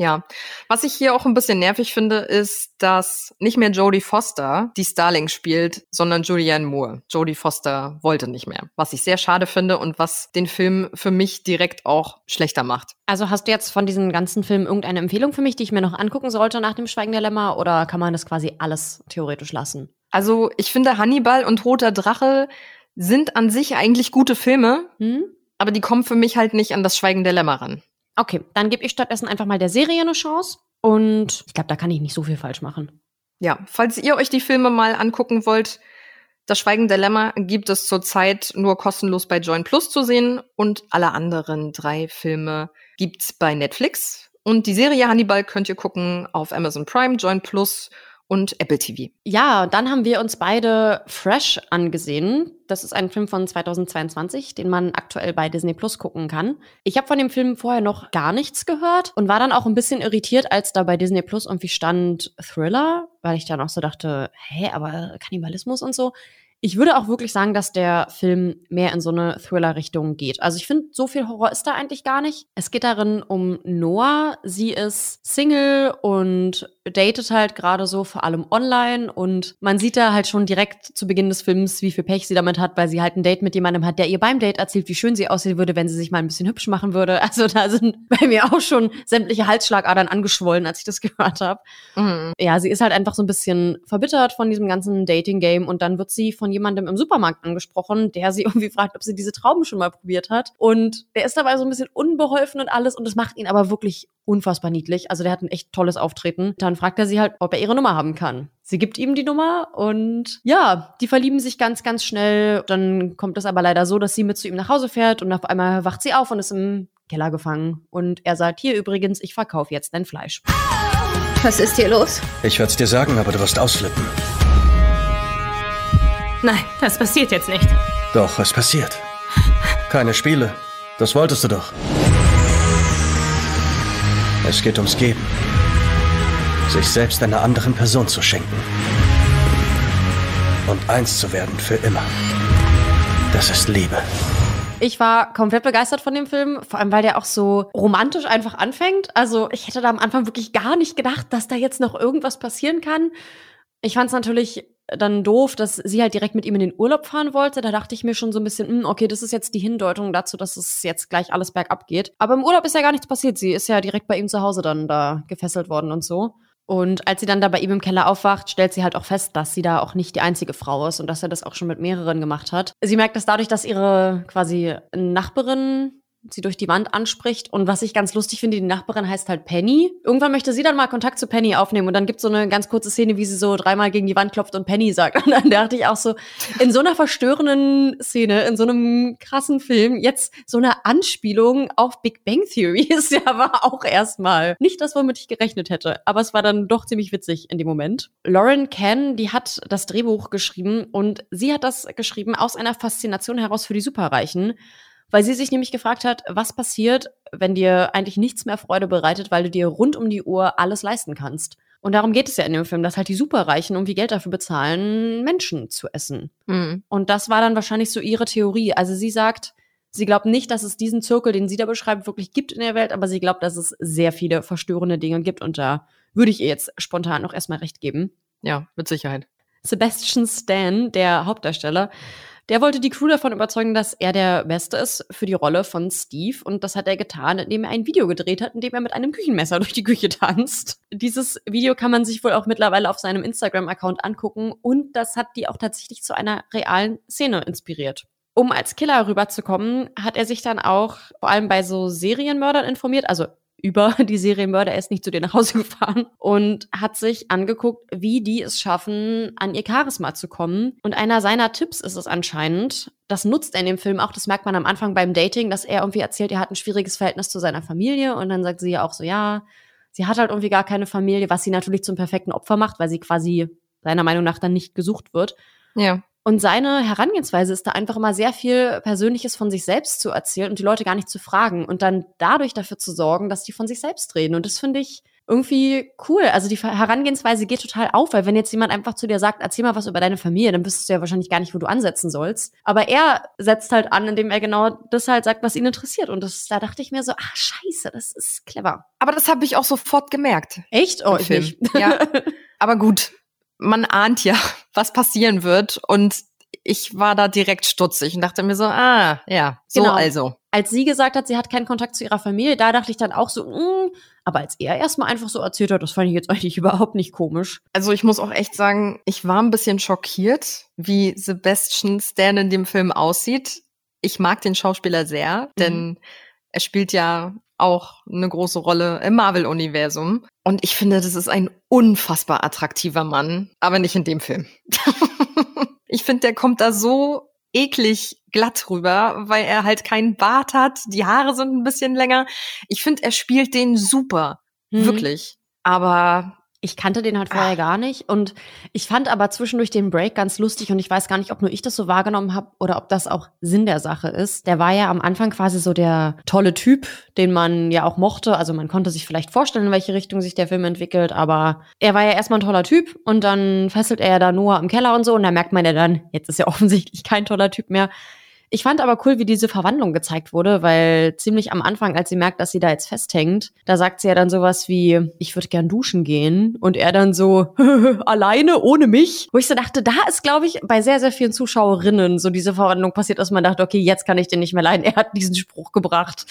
Ja, was ich hier auch ein bisschen nervig finde, ist, dass nicht mehr Jodie Foster die Starling spielt, sondern Julianne Moore. Jodie Foster wollte nicht mehr, was ich sehr schade finde und was den Film für mich direkt auch schlechter macht. Also hast du jetzt von diesen ganzen Filmen irgendeine Empfehlung für mich, die ich mir noch angucken sollte nach dem Schweigen der Lämmer oder kann man das quasi alles theoretisch lassen? Also ich finde Hannibal und Roter Drache sind an sich eigentlich gute Filme, Hm? aber die kommen für mich halt nicht an das Schweigen der Lämmer ran. Okay, dann gebe ich stattdessen einfach mal der Serie eine Chance und ich glaube, da kann ich nicht so viel falsch machen. Ja, falls ihr euch die Filme mal angucken wollt, das Schweigen der Lämmer gibt es zurzeit nur kostenlos bei Join Plus zu sehen und alle anderen drei Filme gibt's bei Netflix. Und die Serie Hannibal könnt ihr gucken auf Amazon Prime, Join Plus und Apple TV. Ja, dann haben wir uns beide Fresh angesehen. Das ist ein Film von 2022, den man aktuell bei Disney Plus gucken kann. Ich habe von dem Film vorher noch gar nichts gehört und war dann auch ein bisschen irritiert, als da bei Disney Plus irgendwie stand Thriller, weil ich dann auch so dachte, hä, aber Kannibalismus und so. Ich würde auch wirklich sagen, dass der Film mehr in so eine Thriller-Richtung geht. Also ich finde, so viel Horror ist da eigentlich gar nicht. Es geht darin um Noah. Sie ist Single und datet halt gerade so vor allem online und man sieht da halt schon direkt zu Beginn des Films, wie viel Pech sie damit hat, weil sie halt ein Date mit jemandem hat, der ihr beim Date erzählt, wie schön sie aussehen würde, wenn sie sich mal ein bisschen hübsch machen würde. Also da sind bei mir auch schon sämtliche Halsschlagadern angeschwollen, als ich das gehört habe. Mhm. Ja, sie ist halt einfach so ein bisschen verbittert von diesem ganzen Dating-Game und dann wird sie von von jemandem im Supermarkt angesprochen, der sie irgendwie fragt, ob sie diese Trauben schon mal probiert hat. Und der ist dabei so ein bisschen unbeholfen und alles und das macht ihn aber wirklich unfassbar niedlich. Also der hat ein echt tolles Auftreten. Dann fragt er sie halt, ob er ihre Nummer haben kann. Sie gibt ihm die Nummer und ja, die verlieben sich ganz, ganz schnell. Dann kommt es aber leider so, dass sie mit zu ihm nach Hause fährt und auf einmal wacht sie auf und ist im Keller gefangen. Und er sagt, hier übrigens, ich verkaufe jetzt dein Fleisch. Was ist hier los? Ich werde es dir sagen, aber du wirst ausflippen. Nein, das passiert jetzt nicht. Doch, es passiert. Keine Spiele. Das wolltest du doch. Es geht ums Geben. Sich selbst einer anderen Person zu schenken. Und eins zu werden für immer. Das ist Liebe. Ich war komplett begeistert von dem Film, vor allem weil der auch so romantisch einfach anfängt. Also ich hätte da am Anfang wirklich gar nicht gedacht, dass da jetzt noch irgendwas passieren kann. Ich fand es natürlich dann doof, dass sie halt direkt mit ihm in den Urlaub fahren wollte. Da dachte ich mir schon so ein bisschen, mh, hm, okay, das ist jetzt die Hindeutung dazu, dass es jetzt gleich alles bergab geht. Aber im Urlaub ist ja gar nichts passiert. Sie ist ja direkt bei ihm zu Hause dann da gefesselt worden und so. Und als sie dann da bei ihm im Keller aufwacht, stellt sie halt auch fest, dass sie da auch nicht die einzige Frau ist und dass er das auch schon mit mehreren gemacht hat. Sie merkt das dadurch, dass ihre quasi Nachbarin sie durch die Wand anspricht. Und was ich ganz lustig finde, die Nachbarin heißt halt Penny. Irgendwann möchte sie dann mal Kontakt zu Penny aufnehmen und dann gibt es so eine ganz kurze Szene, wie sie so dreimal gegen die Wand klopft und Penny sagt. Und dann dachte ich auch so, in so einer verstörenden Szene, in so einem krassen Film, jetzt so eine Anspielung auf Big Bang Theory ist ja aber auch erstmal nicht das, womit ich gerechnet hätte. Aber es war dann doch ziemlich witzig in dem Moment. Lauren Ken, die hat das Drehbuch geschrieben und sie hat das geschrieben aus einer Faszination heraus für die Superreichen weil sie sich nämlich gefragt hat, was passiert, wenn dir eigentlich nichts mehr Freude bereitet, weil du dir rund um die Uhr alles leisten kannst. Und darum geht es ja in dem Film, dass halt die Superreichen irgendwie Geld dafür bezahlen, Menschen zu essen. Mhm. Und das war dann wahrscheinlich so ihre Theorie. Also sie sagt, sie glaubt nicht, dass es diesen Zirkel, den sie da beschreibt, wirklich gibt in der Welt, aber sie glaubt, dass es sehr viele verstörende Dinge gibt. Und da würde ich ihr jetzt spontan noch erstmal recht geben. Ja, mit Sicherheit. Sebastian Stan, der Hauptdarsteller, der wollte die Crew davon überzeugen, dass er der Beste ist für die Rolle von Steve. Und das hat er getan, indem er ein Video gedreht hat, in dem er mit einem Küchenmesser durch die Küche tanzt. Dieses Video kann man sich wohl auch mittlerweile auf seinem Instagram-Account angucken. Und das hat die auch tatsächlich zu einer realen Szene inspiriert. Um als Killer rüberzukommen, hat er sich dann auch vor allem bei so Serienmördern informiert, also über die Serienmörder. Er ist nicht zu dir nach Hause gefahren und hat sich angeguckt, wie die es schaffen, an ihr Charisma zu kommen. Und einer seiner Tipps ist es anscheinend, das nutzt er in dem Film auch, das merkt man am Anfang beim Dating, dass er irgendwie erzählt, er hat ein schwieriges Verhältnis zu seiner Familie und dann sagt sie ja auch so, ja, sie hat halt irgendwie gar keine Familie, was sie natürlich zum perfekten Opfer macht, weil sie quasi seiner Meinung nach dann nicht gesucht wird. Ja. Und seine Herangehensweise ist da einfach immer sehr viel Persönliches von sich selbst zu erzählen und die Leute gar nicht zu fragen und dann dadurch dafür zu sorgen, dass die von sich selbst reden. Und das finde ich irgendwie cool. Also die Herangehensweise geht total auf, weil wenn jetzt jemand einfach zu dir sagt, erzähl mal was über deine Familie, dann wüsstest du ja wahrscheinlich gar nicht, wo du ansetzen sollst. Aber er setzt halt an, indem er genau das halt sagt, was ihn interessiert. Und das, da dachte ich mir so, ah, scheiße, das ist clever. Aber das habe ich auch sofort gemerkt. Echt? Oh, ich nicht. Ja. Aber gut, man ahnt ja, was passieren wird und ich war da direkt stutzig und dachte mir so, ah, ja, so genau. also. Als sie gesagt hat, sie hat keinen Kontakt zu ihrer Familie, da dachte ich dann auch so, mm, aber als er erstmal einfach so erzählt hat, das fand ich jetzt eigentlich überhaupt nicht komisch. Also ich muss auch echt sagen, ich war ein bisschen schockiert, wie Sebastian Stan in dem Film aussieht. Ich mag den Schauspieler sehr, mhm. denn er spielt ja auch eine große Rolle im Marvel-Universum. Und ich finde, das ist ein unfassbar attraktiver Mann, aber nicht in dem Film. ich finde, der kommt da so eklig glatt rüber, weil er halt keinen Bart hat, die Haare sind ein bisschen länger. Ich finde, er spielt den super, mhm. wirklich. Aber Ich kannte den halt vorher Ach. gar nicht und ich fand aber zwischendurch den Break ganz lustig und ich weiß gar nicht, ob nur ich das so wahrgenommen habe oder ob das auch Sinn der Sache ist. Der war ja am Anfang quasi so der tolle Typ, den man ja auch mochte. Also man konnte sich vielleicht vorstellen, in welche Richtung sich der Film entwickelt, aber er war ja erstmal ein toller Typ und dann fesselt er ja da Noah im Keller und so und da merkt man ja dann, jetzt ist er offensichtlich kein toller Typ mehr. Ich fand aber cool, wie diese Verwandlung gezeigt wurde, weil ziemlich am Anfang, als sie merkt, dass sie da jetzt festhängt, da sagt sie ja dann sowas wie, ich würde gern duschen gehen. Und er dann so, alleine, ohne mich. Wo ich so dachte, da ist, glaube ich, bei sehr, sehr vielen Zuschauerinnen so diese Verwandlung passiert, dass man dachte, okay, jetzt kann ich den nicht mehr leiden. Er hat diesen Spruch gebracht.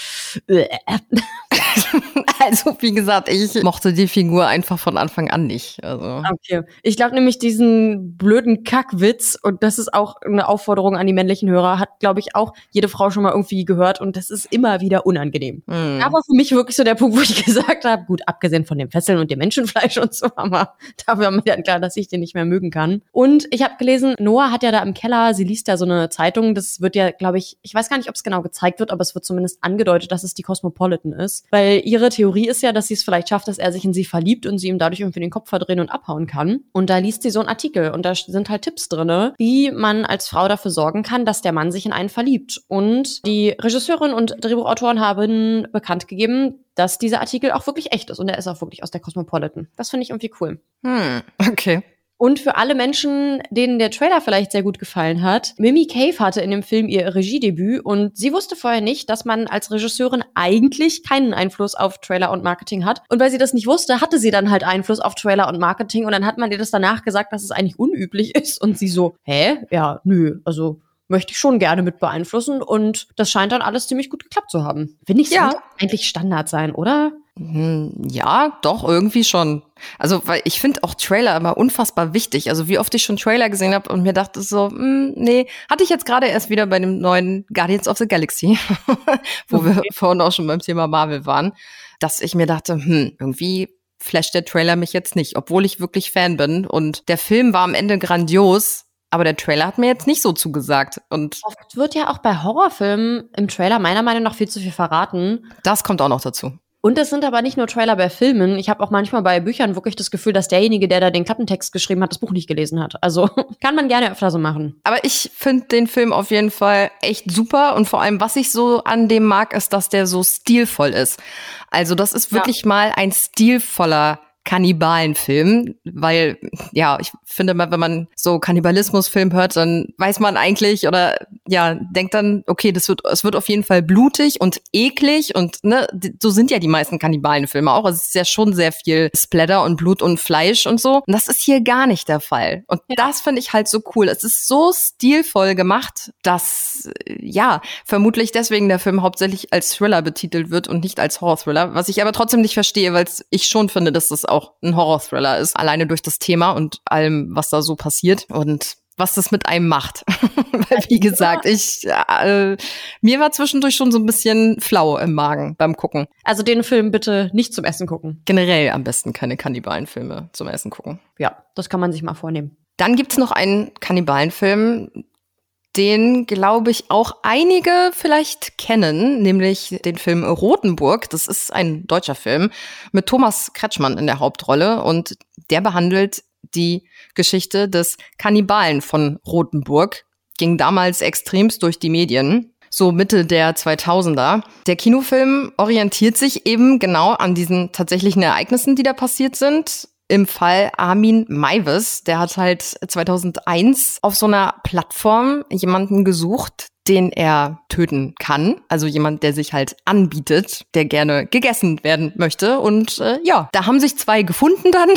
also, wie gesagt, ich mochte die Figur einfach von Anfang an nicht. Also. Okay. Ich glaube nämlich diesen blöden Kackwitz, und das ist auch eine Aufforderung an die männlichen Hörer, hat, glaube ich, auch jede Frau schon mal irgendwie gehört und das ist immer wieder unangenehm. Mhm. Aber für mich wirklich so der Punkt, wo ich gesagt habe, gut, abgesehen von dem Fesseln und dem Menschenfleisch und so, aber da war mir dann klar, dass ich den nicht mehr mögen kann. Und ich habe gelesen, Noah hat ja da im Keller, sie liest ja so eine Zeitung, das wird ja, glaube ich, ich weiß gar nicht, ob es genau gezeigt wird, aber es wird zumindest angedeutet, dass es die Cosmopolitan ist. Weil ihre Theorie ist ja, dass sie es vielleicht schafft, dass er sich in sie verliebt und sie ihm dadurch irgendwie den Kopf verdrehen und abhauen kann. Und da liest sie so einen Artikel und da sind halt Tipps drinne, wie man als Frau dafür sorgen kann, dass der Mann sich in einen verliebt. Und die Regisseurin und Drehbuchautoren haben bekannt gegeben, dass dieser Artikel auch wirklich echt ist und er ist auch wirklich aus der Cosmopolitan. Das finde ich irgendwie cool. Hm, okay. Und für alle Menschen, denen der Trailer vielleicht sehr gut gefallen hat, Mimi Cave hatte in dem Film ihr Regiedebüt und sie wusste vorher nicht, dass man als Regisseurin eigentlich keinen Einfluss auf Trailer und Marketing hat. Und weil sie das nicht wusste, hatte sie dann halt Einfluss auf Trailer und Marketing und dann hat man ihr das danach gesagt, dass es eigentlich unüblich ist und sie so, hä? Ja, nö, also möchte ich schon gerne mit beeinflussen und das scheint dann alles ziemlich gut geklappt zu haben. Finde ich, ja. eigentlich Standard sein, oder? Hm, ja, doch, irgendwie schon. Also, weil ich finde auch Trailer immer unfassbar wichtig. Also, wie oft ich schon Trailer gesehen habe und mir dachte so, hm, nee, hatte ich jetzt gerade erst wieder bei dem neuen Guardians of the Galaxy, wo okay. wir vorhin auch schon beim Thema Marvel waren, dass ich mir dachte, hm, irgendwie flasht der Trailer mich jetzt nicht, obwohl ich wirklich Fan bin. Und der Film war am Ende grandios, aber der Trailer hat mir jetzt nicht so zugesagt. Und Oft wird ja auch bei Horrorfilmen im Trailer meiner Meinung nach viel zu viel verraten. Das kommt auch noch dazu. Und es sind aber nicht nur Trailer bei Filmen. Ich habe auch manchmal bei Büchern wirklich das Gefühl, dass derjenige, der da den Klappentext geschrieben hat, das Buch nicht gelesen hat. Also kann man gerne öfter so machen. Aber ich finde den Film auf jeden Fall echt super. Und vor allem, was ich so an dem mag, ist, dass der so stilvoll ist. Also das ist wirklich mal ein stilvoller Kannibalenfilm, weil ja, ich finde mal, wenn man so Kannibalismusfilm hört, dann weiß man eigentlich oder ja, denkt dann, okay, das wird es wird auf jeden Fall blutig und eklig und ne, so sind ja die meisten Kannibalenfilme auch. Also es ist ja schon sehr viel Splatter und Blut und Fleisch und so. Und das ist hier gar nicht der Fall. Und ja. das finde ich halt so cool. Es ist so stilvoll gemacht, dass ja, vermutlich deswegen der Film hauptsächlich als Thriller betitelt wird und nicht als Horror-Thriller, was ich aber trotzdem nicht verstehe, weil ich schon finde, dass das auch auch ein Horror-Thriller ist, alleine durch das Thema und allem, was da so passiert und was das mit einem macht. Weil, wie gesagt, ich äh, mir war zwischendurch schon so ein bisschen flau im Magen beim Gucken. Also den Film bitte nicht zum Essen gucken. Generell am besten keine Kannibalenfilme zum Essen gucken. Ja, das kann man sich mal vornehmen. Dann gibt's noch einen Kannibalenfilm, den, glaube ich, auch einige vielleicht kennen, nämlich den Film Rotenburg. Das ist ein deutscher Film mit Thomas Kretschmann in der Hauptrolle und der behandelt die Geschichte des Kannibalen von Rotenburg. Ging damals extremst durch die Medien so Mitte der 2000er. Der Kinofilm orientiert sich eben genau an diesen tatsächlichen Ereignissen, die da passiert sind im Fall Armin Maivis, der hat halt 2001 auf so einer Plattform jemanden gesucht, den er töten kann. Also jemand, der sich halt anbietet, der gerne gegessen werden möchte. Und äh, ja, da haben sich zwei gefunden dann.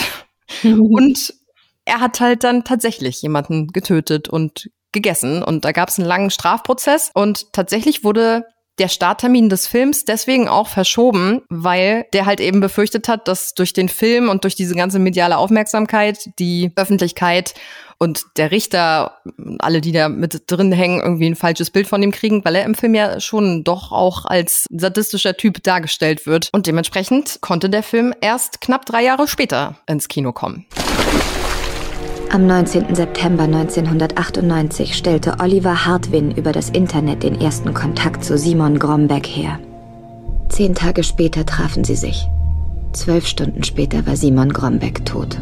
und er hat halt dann tatsächlich jemanden getötet und gegessen. Und da gab es einen langen Strafprozess. Und tatsächlich wurde der Starttermin des Films deswegen auch verschoben, weil der halt eben befürchtet hat, dass durch den Film und durch diese ganze mediale Aufmerksamkeit die Öffentlichkeit und der Richter, alle, die da mit drin hängen, irgendwie ein falsches Bild von ihm kriegen, weil er im Film ja schon doch auch als sadistischer Typ dargestellt wird. Und dementsprechend konnte der Film erst knapp drei Jahre später ins Kino kommen. Am 19. September 1998 stellte Oliver Hartwin über das Internet den ersten Kontakt zu Simon Grombeck her. Zehn Tage später trafen sie sich. Zwölf Stunden später war Simon Grombeck tot.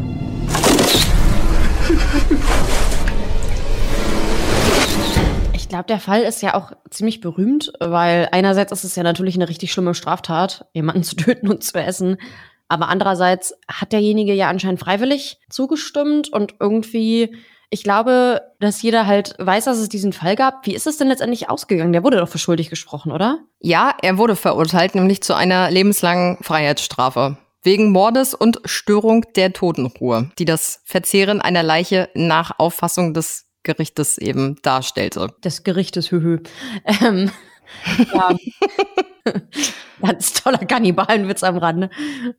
Ich glaube, der Fall ist ja auch ziemlich berühmt, weil einerseits ist es ja natürlich eine richtig schlimme Straftat, jemanden zu töten und zu essen. Aber andererseits hat derjenige ja anscheinend freiwillig zugestimmt und irgendwie, ich glaube, dass jeder halt weiß, dass es diesen Fall gab. Wie ist es denn letztendlich ausgegangen? Der wurde doch für schuldig gesprochen, oder? Ja, er wurde verurteilt, nämlich zu einer lebenslangen Freiheitsstrafe. Wegen Mordes und Störung der Totenruhe, die das Verzehren einer Leiche nach Auffassung des Gerichtes eben darstellte. Des Gerichtes, höhö. Ähm, ja. Ganz toller Kannibalenwitz am Rande.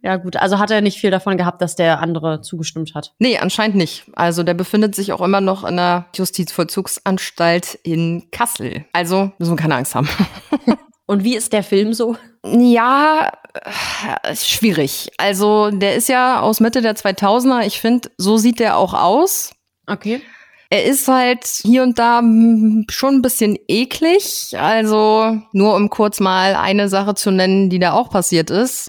Ja, gut. Also hat er nicht viel davon gehabt, dass der andere zugestimmt hat? Nee, anscheinend nicht. Also der befindet sich auch immer noch in der Justizvollzugsanstalt in Kassel. Also müssen wir keine Angst haben. Und wie ist der Film so? Ja, äh, schwierig. Also der ist ja aus Mitte der 2000er. Ich finde, so sieht der auch aus. Okay. Er ist halt hier und da schon ein bisschen eklig. Also nur um kurz mal eine Sache zu nennen, die da auch passiert ist.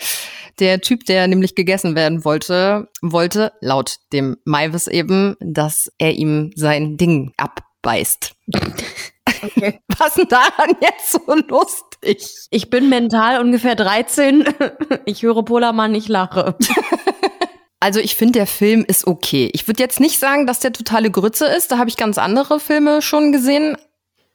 Der Typ, der nämlich gegessen werden wollte, wollte laut dem Maivis eben, dass er ihm sein Ding abbeißt. Okay. Was denn daran jetzt so lustig? Ich bin mental ungefähr 13. Ich höre Polarmann, ich lache. Also ich finde, der Film ist okay. Ich würde jetzt nicht sagen, dass der totale Grütze ist. Da habe ich ganz andere Filme schon gesehen.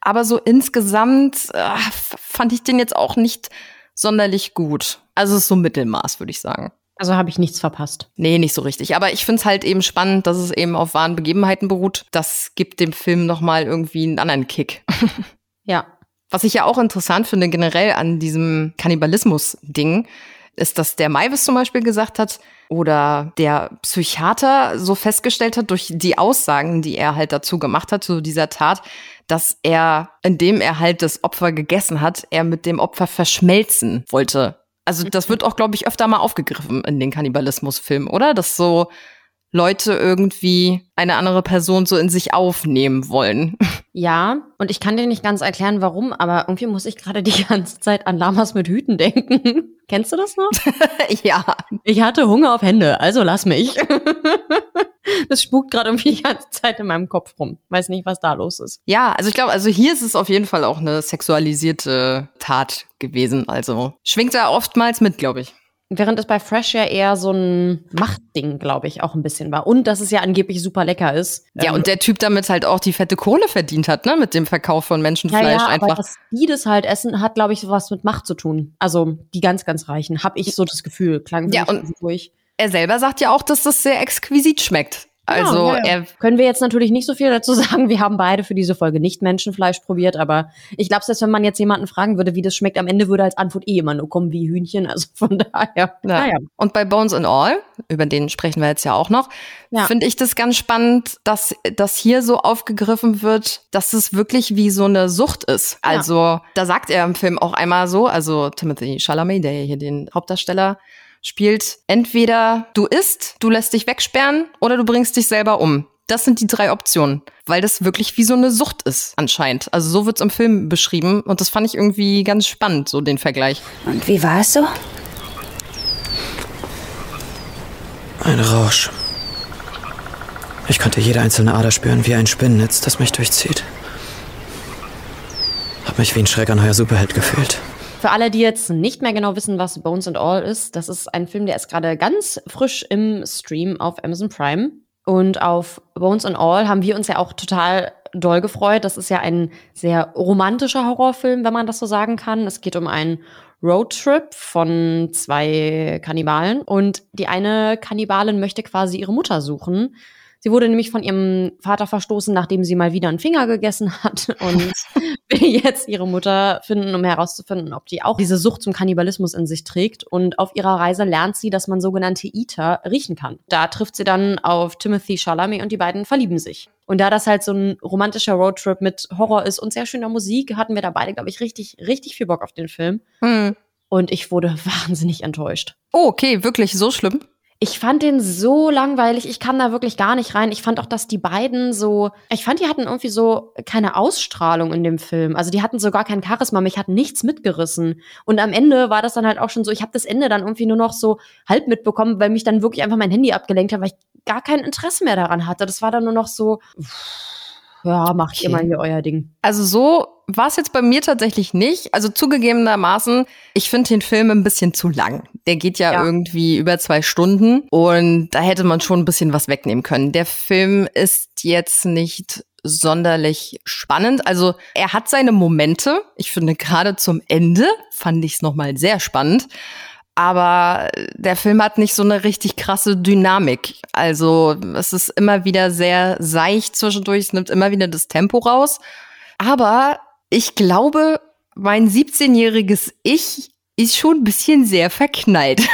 Aber so insgesamt äh, fand ich den jetzt auch nicht sonderlich gut. Also es ist so Mittelmaß, würde ich sagen. Also habe ich nichts verpasst. Nee, nicht so richtig. Aber ich finde es halt eben spannend, dass es eben auf wahren Begebenheiten beruht. Das gibt dem Film nochmal irgendwie einen anderen Kick. ja. Was ich ja auch interessant finde generell an diesem Kannibalismus-Ding, ist, dass der Maivis zum Beispiel gesagt hat, oder der Psychiater so festgestellt hat durch die Aussagen, die er halt dazu gemacht hat, zu dieser Tat, dass er, indem er halt das Opfer gegessen hat, er mit dem Opfer verschmelzen wollte. Also das wird auch, glaube ich, öfter mal aufgegriffen in den Kannibalismusfilmen, oder? Dass so Leute irgendwie eine andere Person so in sich aufnehmen wollen. Ja, und ich kann dir nicht ganz erklären, warum, aber irgendwie muss ich gerade die ganze Zeit an Lamas mit Hüten denken. Kennst du das noch? ja. Ich hatte Hunger auf Hände, also lass mich. das spukt gerade irgendwie die ganze Zeit in meinem Kopf rum. Weiß nicht, was da los ist. Ja, also ich glaube, also hier ist es auf jeden Fall auch eine sexualisierte Tat gewesen. Also schwingt er oftmals mit, glaube ich. Während es bei Fresh ja eher so ein Machtding, glaube ich, auch ein bisschen war. Und dass es ja angeblich super lecker ist. Ja, ähm, und der Typ damit halt auch die fette Kohle verdient hat, ne? Mit dem Verkauf von Menschenfleisch ja, ja, einfach. Aber dass die das halt essen, hat, glaube ich, sowas mit Macht zu tun. Also die ganz, ganz Reichen, habe ich so das Gefühl. Klang ja, und durch. Er selber sagt ja auch, dass das sehr exquisit schmeckt. Also ja, ja. er können wir jetzt natürlich nicht so viel dazu sagen. Wir haben beide für diese Folge nicht Menschenfleisch probiert, aber ich glaube, selbst wenn man jetzt jemanden fragen würde, wie das schmeckt, am Ende würde als Antwort eh immer nur kommen wie Hühnchen. Also von daher. Ja. Naja. Und bei Bones and All, über den sprechen wir jetzt ja auch noch, finde ich das ganz spannend, dass das hier so aufgegriffen wird, dass es wirklich wie so eine Sucht ist. Also da sagt er im Film auch einmal so, also Timothy Chalamet, der hier den Hauptdarsteller spielt entweder du isst, du lässt dich wegsperren oder du bringst dich selber um. Das sind die drei Optionen, weil das wirklich wie so eine Sucht ist, anscheinend. Also so wird's im Film beschrieben und das fand ich irgendwie ganz spannend, so den Vergleich. Und wie war es so? Ein Rausch. Ich konnte jede einzelne Ader spüren, wie ein Spinnennetz, das mich durchzieht. Hab mich wie ein Schreckerneuer Superheld gefühlt. Für alle, die jetzt nicht mehr genau wissen, was Bones and All ist, das ist ein Film, der ist gerade ganz frisch im Stream auf Amazon Prime. Und auf Bones and All haben wir uns ja auch total doll gefreut. Das ist ja ein sehr romantischer Horrorfilm, wenn man das so sagen kann. Es geht um einen Roadtrip von zwei Kannibalen und die eine Kannibalin möchte quasi ihre Mutter suchen. Sie wurde nämlich von ihrem Vater verstoßen, nachdem sie mal wieder einen Finger gegessen hat und will jetzt ihre Mutter finden, um herauszufinden, ob die auch diese Sucht zum Kannibalismus in sich trägt. Und auf ihrer Reise lernt sie, dass man sogenannte Eater riechen kann. Da trifft sie dann auf Timothy Chalamet und die beiden verlieben sich. Und da das halt so ein romantischer Roadtrip mit Horror ist und sehr schöner Musik, hatten wir da beide, glaube ich, richtig, richtig viel Bock auf den Film. Hm. Und ich wurde wahnsinnig enttäuscht. Oh, okay, wirklich so schlimm? Ich fand den so langweilig, ich kam da wirklich gar nicht rein. Ich fand auch, dass die beiden so, ich fand, die hatten irgendwie so keine Ausstrahlung in dem Film. Also die hatten so gar kein Charisma, mich hat nichts mitgerissen. Und am Ende war das dann halt auch schon so, ich habe das Ende dann irgendwie nur noch so halb mitbekommen, weil mich dann wirklich einfach mein Handy abgelenkt hat, weil ich gar kein Interesse mehr daran hatte. Das war dann nur noch so, ja, macht okay. ihr mal hier euer Ding. Also so war es jetzt bei mir tatsächlich nicht. Also zugegebenermaßen, ich finde den Film ein bisschen zu lang. Der geht ja, ja, irgendwie über zwei Stunden und da hätte man schon ein bisschen was wegnehmen können. Der Film ist jetzt nicht sonderlich spannend. Also er hat seine Momente. Ich finde gerade zum Ende fand ich es nochmal sehr spannend. Aber der Film hat nicht so eine richtig krasse Dynamik. Also es ist immer wieder sehr seicht zwischendurch, es nimmt immer wieder das Tempo raus. Aber ich glaube, mein 17-jähriges Ich ist schon ein bisschen sehr verknallt.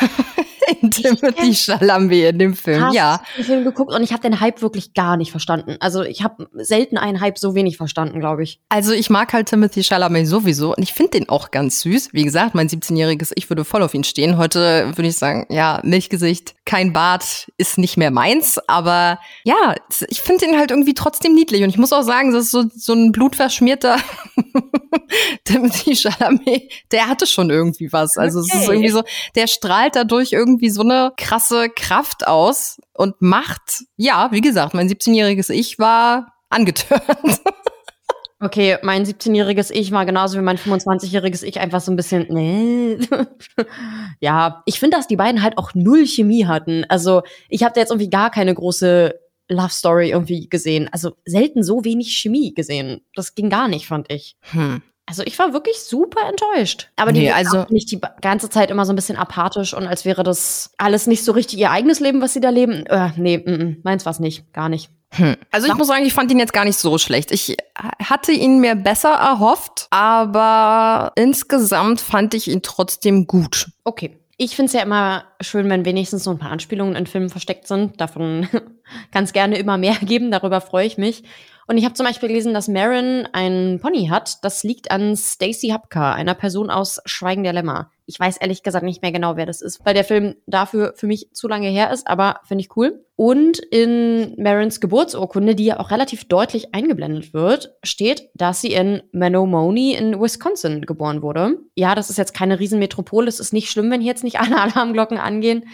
in Timothy Chalamet in dem Film, Hast ja. den Film geguckt und ich habe den Hype wirklich gar nicht verstanden. Also ich habe selten einen Hype so wenig verstanden, glaube ich. Also ich mag halt Timothy Chalamet sowieso und ich finde den auch ganz süß. Wie gesagt, mein 17-jähriges Ich würde voll auf ihn stehen. Heute würde ich sagen, ja, Milchgesicht, kein Bart, ist nicht mehr meins. Aber ja, ich finde den halt irgendwie trotzdem niedlich und ich muss auch sagen, das ist so, so ein blutverschmierter Timothy Chalamet, der hatte schon irgendwie was. Also okay. es ist irgendwie so, der strahlt dadurch irgendwie so eine krasse Kraft aus und macht, ja, wie gesagt, mein 17-jähriges Ich war angetörnt. Okay, mein 17-jähriges Ich war genauso wie mein 25-jähriges Ich einfach so ein bisschen, nee. ja, ich finde, dass die beiden halt auch null Chemie hatten. Also, ich habe da jetzt irgendwie gar keine große Love Story irgendwie gesehen. Also selten so wenig Chemie gesehen. Das ging gar nicht, fand ich. Hm. Also ich war wirklich super enttäuscht. Aber die nee, also nicht die ganze Zeit immer so ein bisschen apathisch und als wäre das alles nicht so richtig ihr eigenes Leben, was sie da leben. Äh, nee, m -m, meins war's nicht, gar nicht. Hm. Also ich muss sagen, ich fand ihn jetzt gar nicht so schlecht. Ich hatte ihn mir besser erhofft, aber insgesamt fand ich ihn trotzdem gut. Okay. Ich finde es ja immer schön, wenn wenigstens so ein paar Anspielungen in Filmen versteckt sind. Davon kann es gerne immer mehr geben, darüber freue ich mich. Und ich habe zum Beispiel gelesen, dass Marin ein Pony hat. Das liegt an Stacey Hapka, einer Person aus Schweigen der Lämmer. Ich weiß ehrlich gesagt nicht mehr genau, wer das ist, weil der Film dafür für mich zu lange her ist, aber finde ich cool. Und in Marins Geburtsurkunde, die ja auch relativ deutlich eingeblendet wird, steht, dass sie in Menomonee in Wisconsin geboren wurde. Ja, das ist jetzt keine Riesenmetropole. Es ist nicht schlimm, wenn hier jetzt nicht alle Alarmglocken angehen.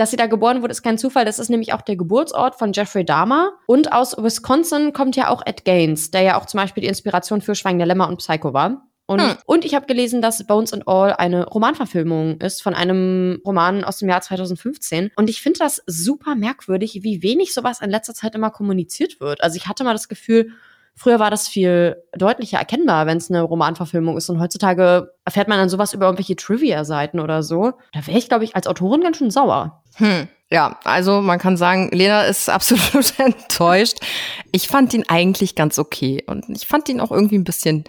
Dass sie da geboren wurde, ist kein Zufall. Das ist nämlich auch der Geburtsort von Jeffrey Dahmer. Und aus Wisconsin kommt ja auch Ed Gaines, der ja auch zum Beispiel die Inspiration für Schwein der Lämmer und Psycho war. Und, hm. und ich habe gelesen, dass Bones and All eine Romanverfilmung ist von einem Roman aus dem Jahr 2015. Und ich finde das super merkwürdig, wie wenig sowas in letzter Zeit immer kommuniziert wird. Also ich hatte mal das Gefühl, Früher war das viel deutlicher erkennbar, wenn es eine Romanverfilmung ist. Und heutzutage erfährt man dann sowas über irgendwelche Trivia-Seiten oder so. Da wäre ich, glaube ich, als Autorin ganz schön sauer. Hm. Ja, also man kann sagen, Lena ist absolut enttäuscht. Ich fand ihn eigentlich ganz okay. Und ich fand ihn auch irgendwie ein bisschen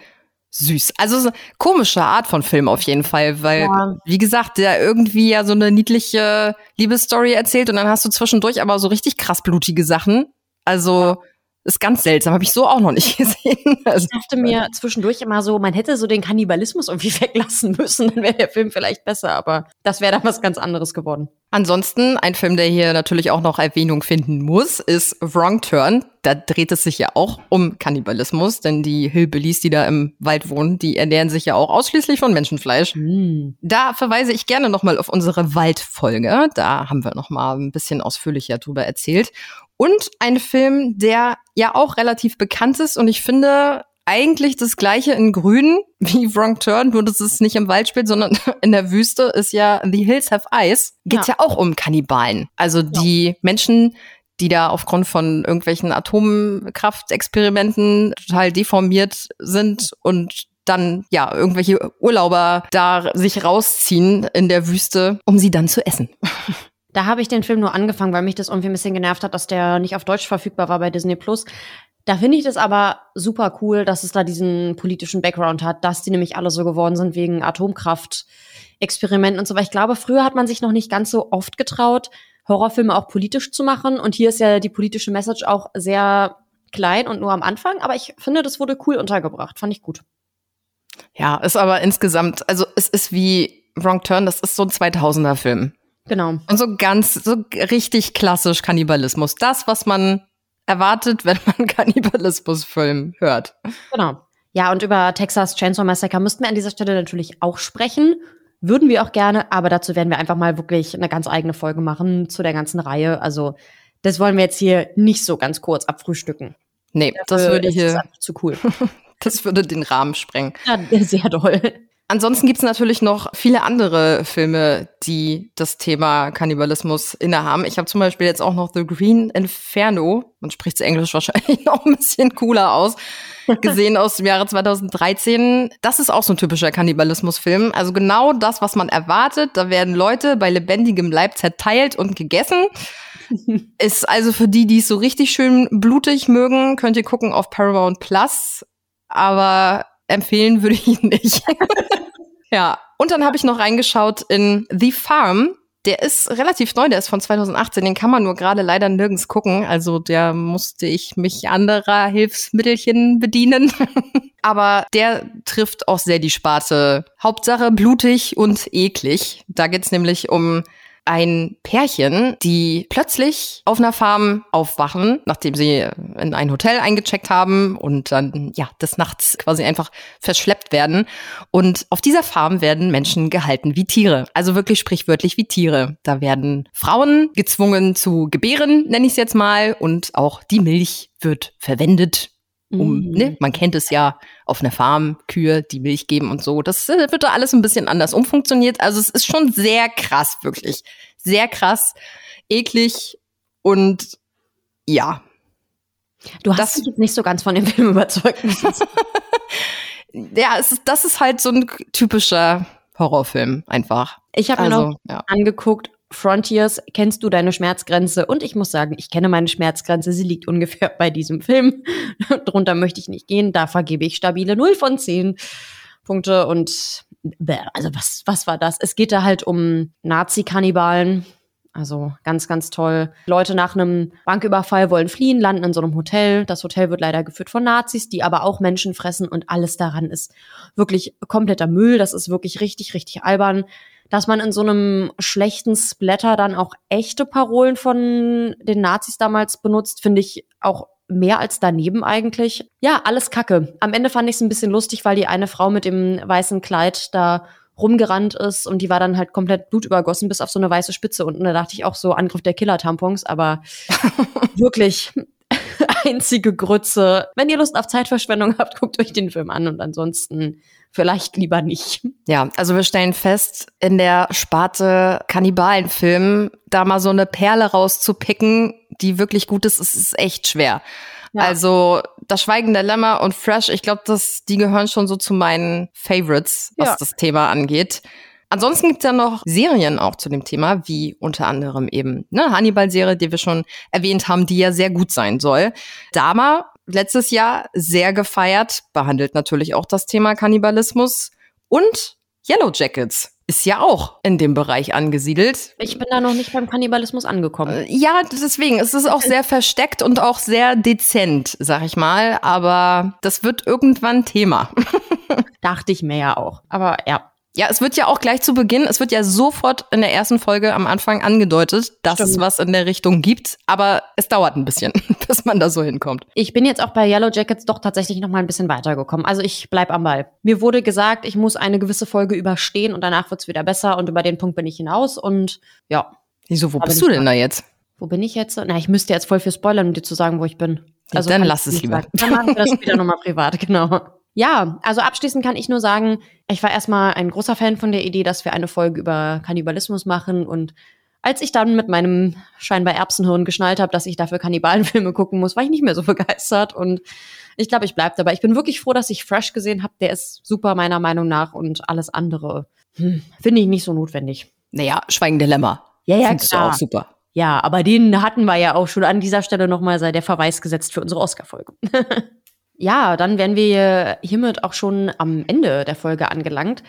süß. Also so eine komische Art von Film auf jeden Fall, weil, ja. wie gesagt, der irgendwie ja so eine niedliche Liebesstory erzählt und dann hast du zwischendurch aber so richtig krass blutige Sachen. Also ist ganz seltsam, habe ich so auch noch nicht gesehen. Also, ich dachte mir zwischendurch immer so, man hätte so den Kannibalismus irgendwie weglassen müssen, dann wäre der Film vielleicht besser, aber das wäre dann was ganz anderes geworden. Ansonsten, ein Film, der hier natürlich auch noch Erwähnung finden muss, ist Wrong Turn. Da dreht es sich ja auch um Kannibalismus, denn die Hillbillies, die da im Wald wohnen, die ernähren sich ja auch ausschließlich von Menschenfleisch. Mm. Da verweise ich gerne nochmal auf unsere Waldfolge. Da haben wir nochmal ein bisschen ausführlicher drüber erzählt. Und ein Film, der ja auch relativ bekannt ist und ich finde eigentlich das gleiche in Grün wie Wrong Turn, nur dass es nicht im Wald spielt, sondern in der Wüste ist ja The Hills Have Eyes. Geht ja. ja auch um Kannibalen. Also die ja. Menschen, die da aufgrund von irgendwelchen Atomkraftexperimenten total deformiert sind und dann ja irgendwelche Urlauber da sich rausziehen in der Wüste, um sie dann zu essen. Da habe ich den Film nur angefangen, weil mich das irgendwie ein bisschen genervt hat, dass der nicht auf Deutsch verfügbar war bei Disney Plus. Da finde ich das aber super cool, dass es da diesen politischen Background hat, dass die nämlich alle so geworden sind wegen Atomkraft-Experimenten und so. Weil ich glaube, früher hat man sich noch nicht ganz so oft getraut, Horrorfilme auch politisch zu machen. Und hier ist ja die politische Message auch sehr klein und nur am Anfang. Aber ich finde, das wurde cool untergebracht. Fand ich gut. Ja, ist aber insgesamt, also es ist wie Wrong Turn, das ist so ein 2000er Film. Genau. Und so ganz, so richtig klassisch Kannibalismus. Das, was man erwartet, wenn man Kannibalismusfilm hört. Genau. Ja, und über Texas Chainsaw Massacre müssten wir an dieser Stelle natürlich auch sprechen. Würden wir auch gerne, aber dazu werden wir einfach mal wirklich eine ganz eigene Folge machen zu der ganzen Reihe. Also, das wollen wir jetzt hier nicht so ganz kurz abfrühstücken. Nee, das würde hier zu cool. das würde den Rahmen sprengen. Ja, sehr doll. Ansonsten gibt's natürlich noch viele andere Filme, die das Thema Kannibalismus innehaben. Ich habe zum Beispiel jetzt auch noch The Green Inferno, man spricht es Englisch wahrscheinlich noch ein bisschen cooler aus, gesehen aus dem Jahre 2013. Das ist auch so ein typischer Kannibalismusfilm. Also genau das, was man erwartet. Da werden Leute bei lebendigem Leib zerteilt und gegessen. Ist also für die, die es so richtig schön blutig mögen, könnt ihr gucken auf Paramount Plus. Aber empfehlen würde ich ihn nicht. ja. Und dann habe ich noch reingeschaut in The Farm. Der ist relativ neu, der ist von 2018, den kann man nur gerade leider nirgends gucken. Also der musste ich mich anderer Hilfsmittelchen bedienen. Aber der trifft auch sehr die Sparte. Hauptsache blutig und eklig. Da geht's nämlich um ein Pärchen, die plötzlich auf einer Farm aufwachen, nachdem sie in ein Hotel eingecheckt haben und dann ja des Nachts quasi einfach verschleppt werden. Und auf dieser Farm werden Menschen gehalten wie Tiere, also wirklich sprichwörtlich wie Tiere. Da werden Frauen gezwungen zu gebären, nenne ich es jetzt mal, und auch die Milch wird verwendet um, mhm. ne, man kennt es ja auf einer Farm, Kühe, die Milch geben und so. Das äh, wird da alles ein bisschen anders umfunktioniert. Also es ist schon sehr krass, wirklich. Sehr krass, eklig und ja. Du hast das, mich nicht so ganz von dem Film überzeugt. ja, ist, das ist halt so ein typischer Horrorfilm einfach. Ich habe also, mir noch ja. angeguckt, Frontiers, kennst du deine Schmerzgrenze? Und ich muss sagen, ich kenne meine Schmerzgrenze. Sie liegt ungefähr bei diesem Film. Drunter möchte ich nicht gehen. Da vergebe ich stabile 0 von 10 Punkte. Und also was, was war das? Es geht da halt um Nazi-Kannibalen. Also ganz, ganz toll. Leute nach einem Banküberfall wollen fliehen, landen in so einem Hotel. Das Hotel wird leider geführt von Nazis, die aber auch Menschen fressen und alles daran ist wirklich kompletter Müll. Das ist wirklich richtig, richtig albern dass man in so einem schlechten Splatter dann auch echte Parolen von den Nazis damals benutzt, finde ich auch mehr als daneben eigentlich. Ja, alles Kacke. Am Ende fand ich es ein bisschen lustig, weil die eine Frau mit dem weißen Kleid da rumgerannt ist und die war dann halt komplett blutübergossen bis auf so eine weiße Spitze unten. Da dachte ich auch so Angriff der Killer-Tampons, aber wirklich einzige Grütze. Wenn ihr Lust auf Zeitverschwendung habt, guckt euch den Film an und ansonsten vielleicht lieber nicht. Ja, also wir stellen fest, in der Sparte Kannibalenfilm da mal so eine Perle rauszupicken, die wirklich gut ist, ist, ist echt schwer. Ja. Also das Schweigen der Lämmer und Fresh, ich glaube, die gehören schon so zu meinen Favorites, was ja. das Thema angeht. Ansonsten gibt's ja noch Serien auch zu dem Thema, wie unter anderem eben ne, Hannibal-Serie, die wir schon erwähnt haben, die ja sehr gut sein soll. Dama, letztes Jahr sehr gefeiert, behandelt natürlich auch das Thema Kannibalismus. Und Yellow Jackets ist ja auch in dem Bereich angesiedelt. Ich bin da noch nicht beim Kannibalismus angekommen. Äh, ja, deswegen. Es ist auch sehr versteckt und auch sehr dezent, sag ich mal. Aber das wird irgendwann Thema. Dachte ich mir ja auch. Aber ja, ja, es wird ja auch gleich zu Beginn, es wird ja sofort in der ersten Folge am Anfang angedeutet, dass Stimmt. es was in der Richtung gibt, aber es dauert ein bisschen, bis man da so hinkommt. Ich bin jetzt auch bei Yellow Jackets doch tatsächlich noch mal ein bisschen weitergekommen. Also ich bleib am Ball. Mir wurde gesagt, ich muss eine gewisse Folge überstehen und danach wird's wieder besser und über den Punkt bin ich hinaus und ja. Wieso, wo bist du denn da jetzt? Wo bin ich jetzt? Na, ich müsste jetzt voll viel spoilern, um dir zu sagen, wo ich bin. Also ja, dann lass es lieber. Sagen. Dann machen wir das später nochmal privat, genau. Ja, also abschließend kann ich nur sagen, ich war erstmal ein großer Fan von der Idee, dass wir eine Folge über Kannibalismus machen. Und als ich dann mit meinem scheinbar Erbsenhirn geschnallt habe, dass ich dafür Kannibalenfilme gucken muss, war ich nicht mehr so begeistert. Und ich glaube, ich bleib dabei. Ich bin wirklich froh, dass ich Fresh gesehen habe. Der ist super meiner Meinung nach und alles andere hm, finde ich nicht so notwendig. Naja, Schweigen Lämmer. Ja, ja, Findest klar. du auch super. Ja, aber den hatten wir ja auch schon an dieser Stelle nochmal sei der Verweis gesetzt für unsere Oscar-Folge. Ja, dann wären wir hiermit auch schon am Ende der Folge angelangt.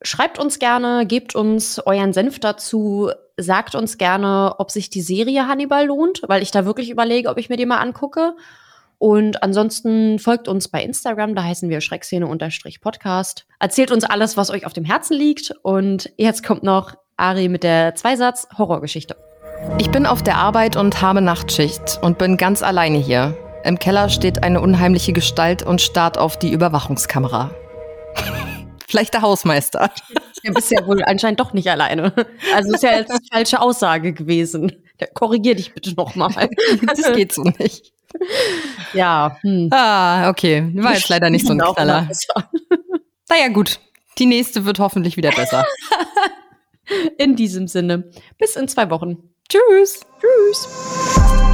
Schreibt uns gerne, gebt uns euren Senf dazu, sagt uns gerne, ob sich die Serie Hannibal lohnt, weil ich da wirklich überlege, ob ich mir die mal angucke. Und ansonsten folgt uns bei Instagram, da heißen wir Schreckszene-Podcast. Erzählt uns alles, was euch auf dem Herzen liegt. Und jetzt kommt noch Ari mit der Zweisatz-Horrorgeschichte. Ich bin auf der Arbeit und habe Nachtschicht und bin ganz alleine hier. Im Keller steht eine unheimliche Gestalt und starrt auf die Überwachungskamera. Vielleicht der Hausmeister. Du bist ja wohl anscheinend doch nicht alleine. Also ist ja jetzt eine falsche Aussage gewesen. Korrigier dich bitte nochmal. Das geht so nicht. Ja. Hm. Ah, okay. War jetzt leider nicht so ein Knaller. Naja, gut. Die nächste wird hoffentlich wieder besser. In diesem Sinne. Bis in zwei Wochen. Tschüss. Tschüss.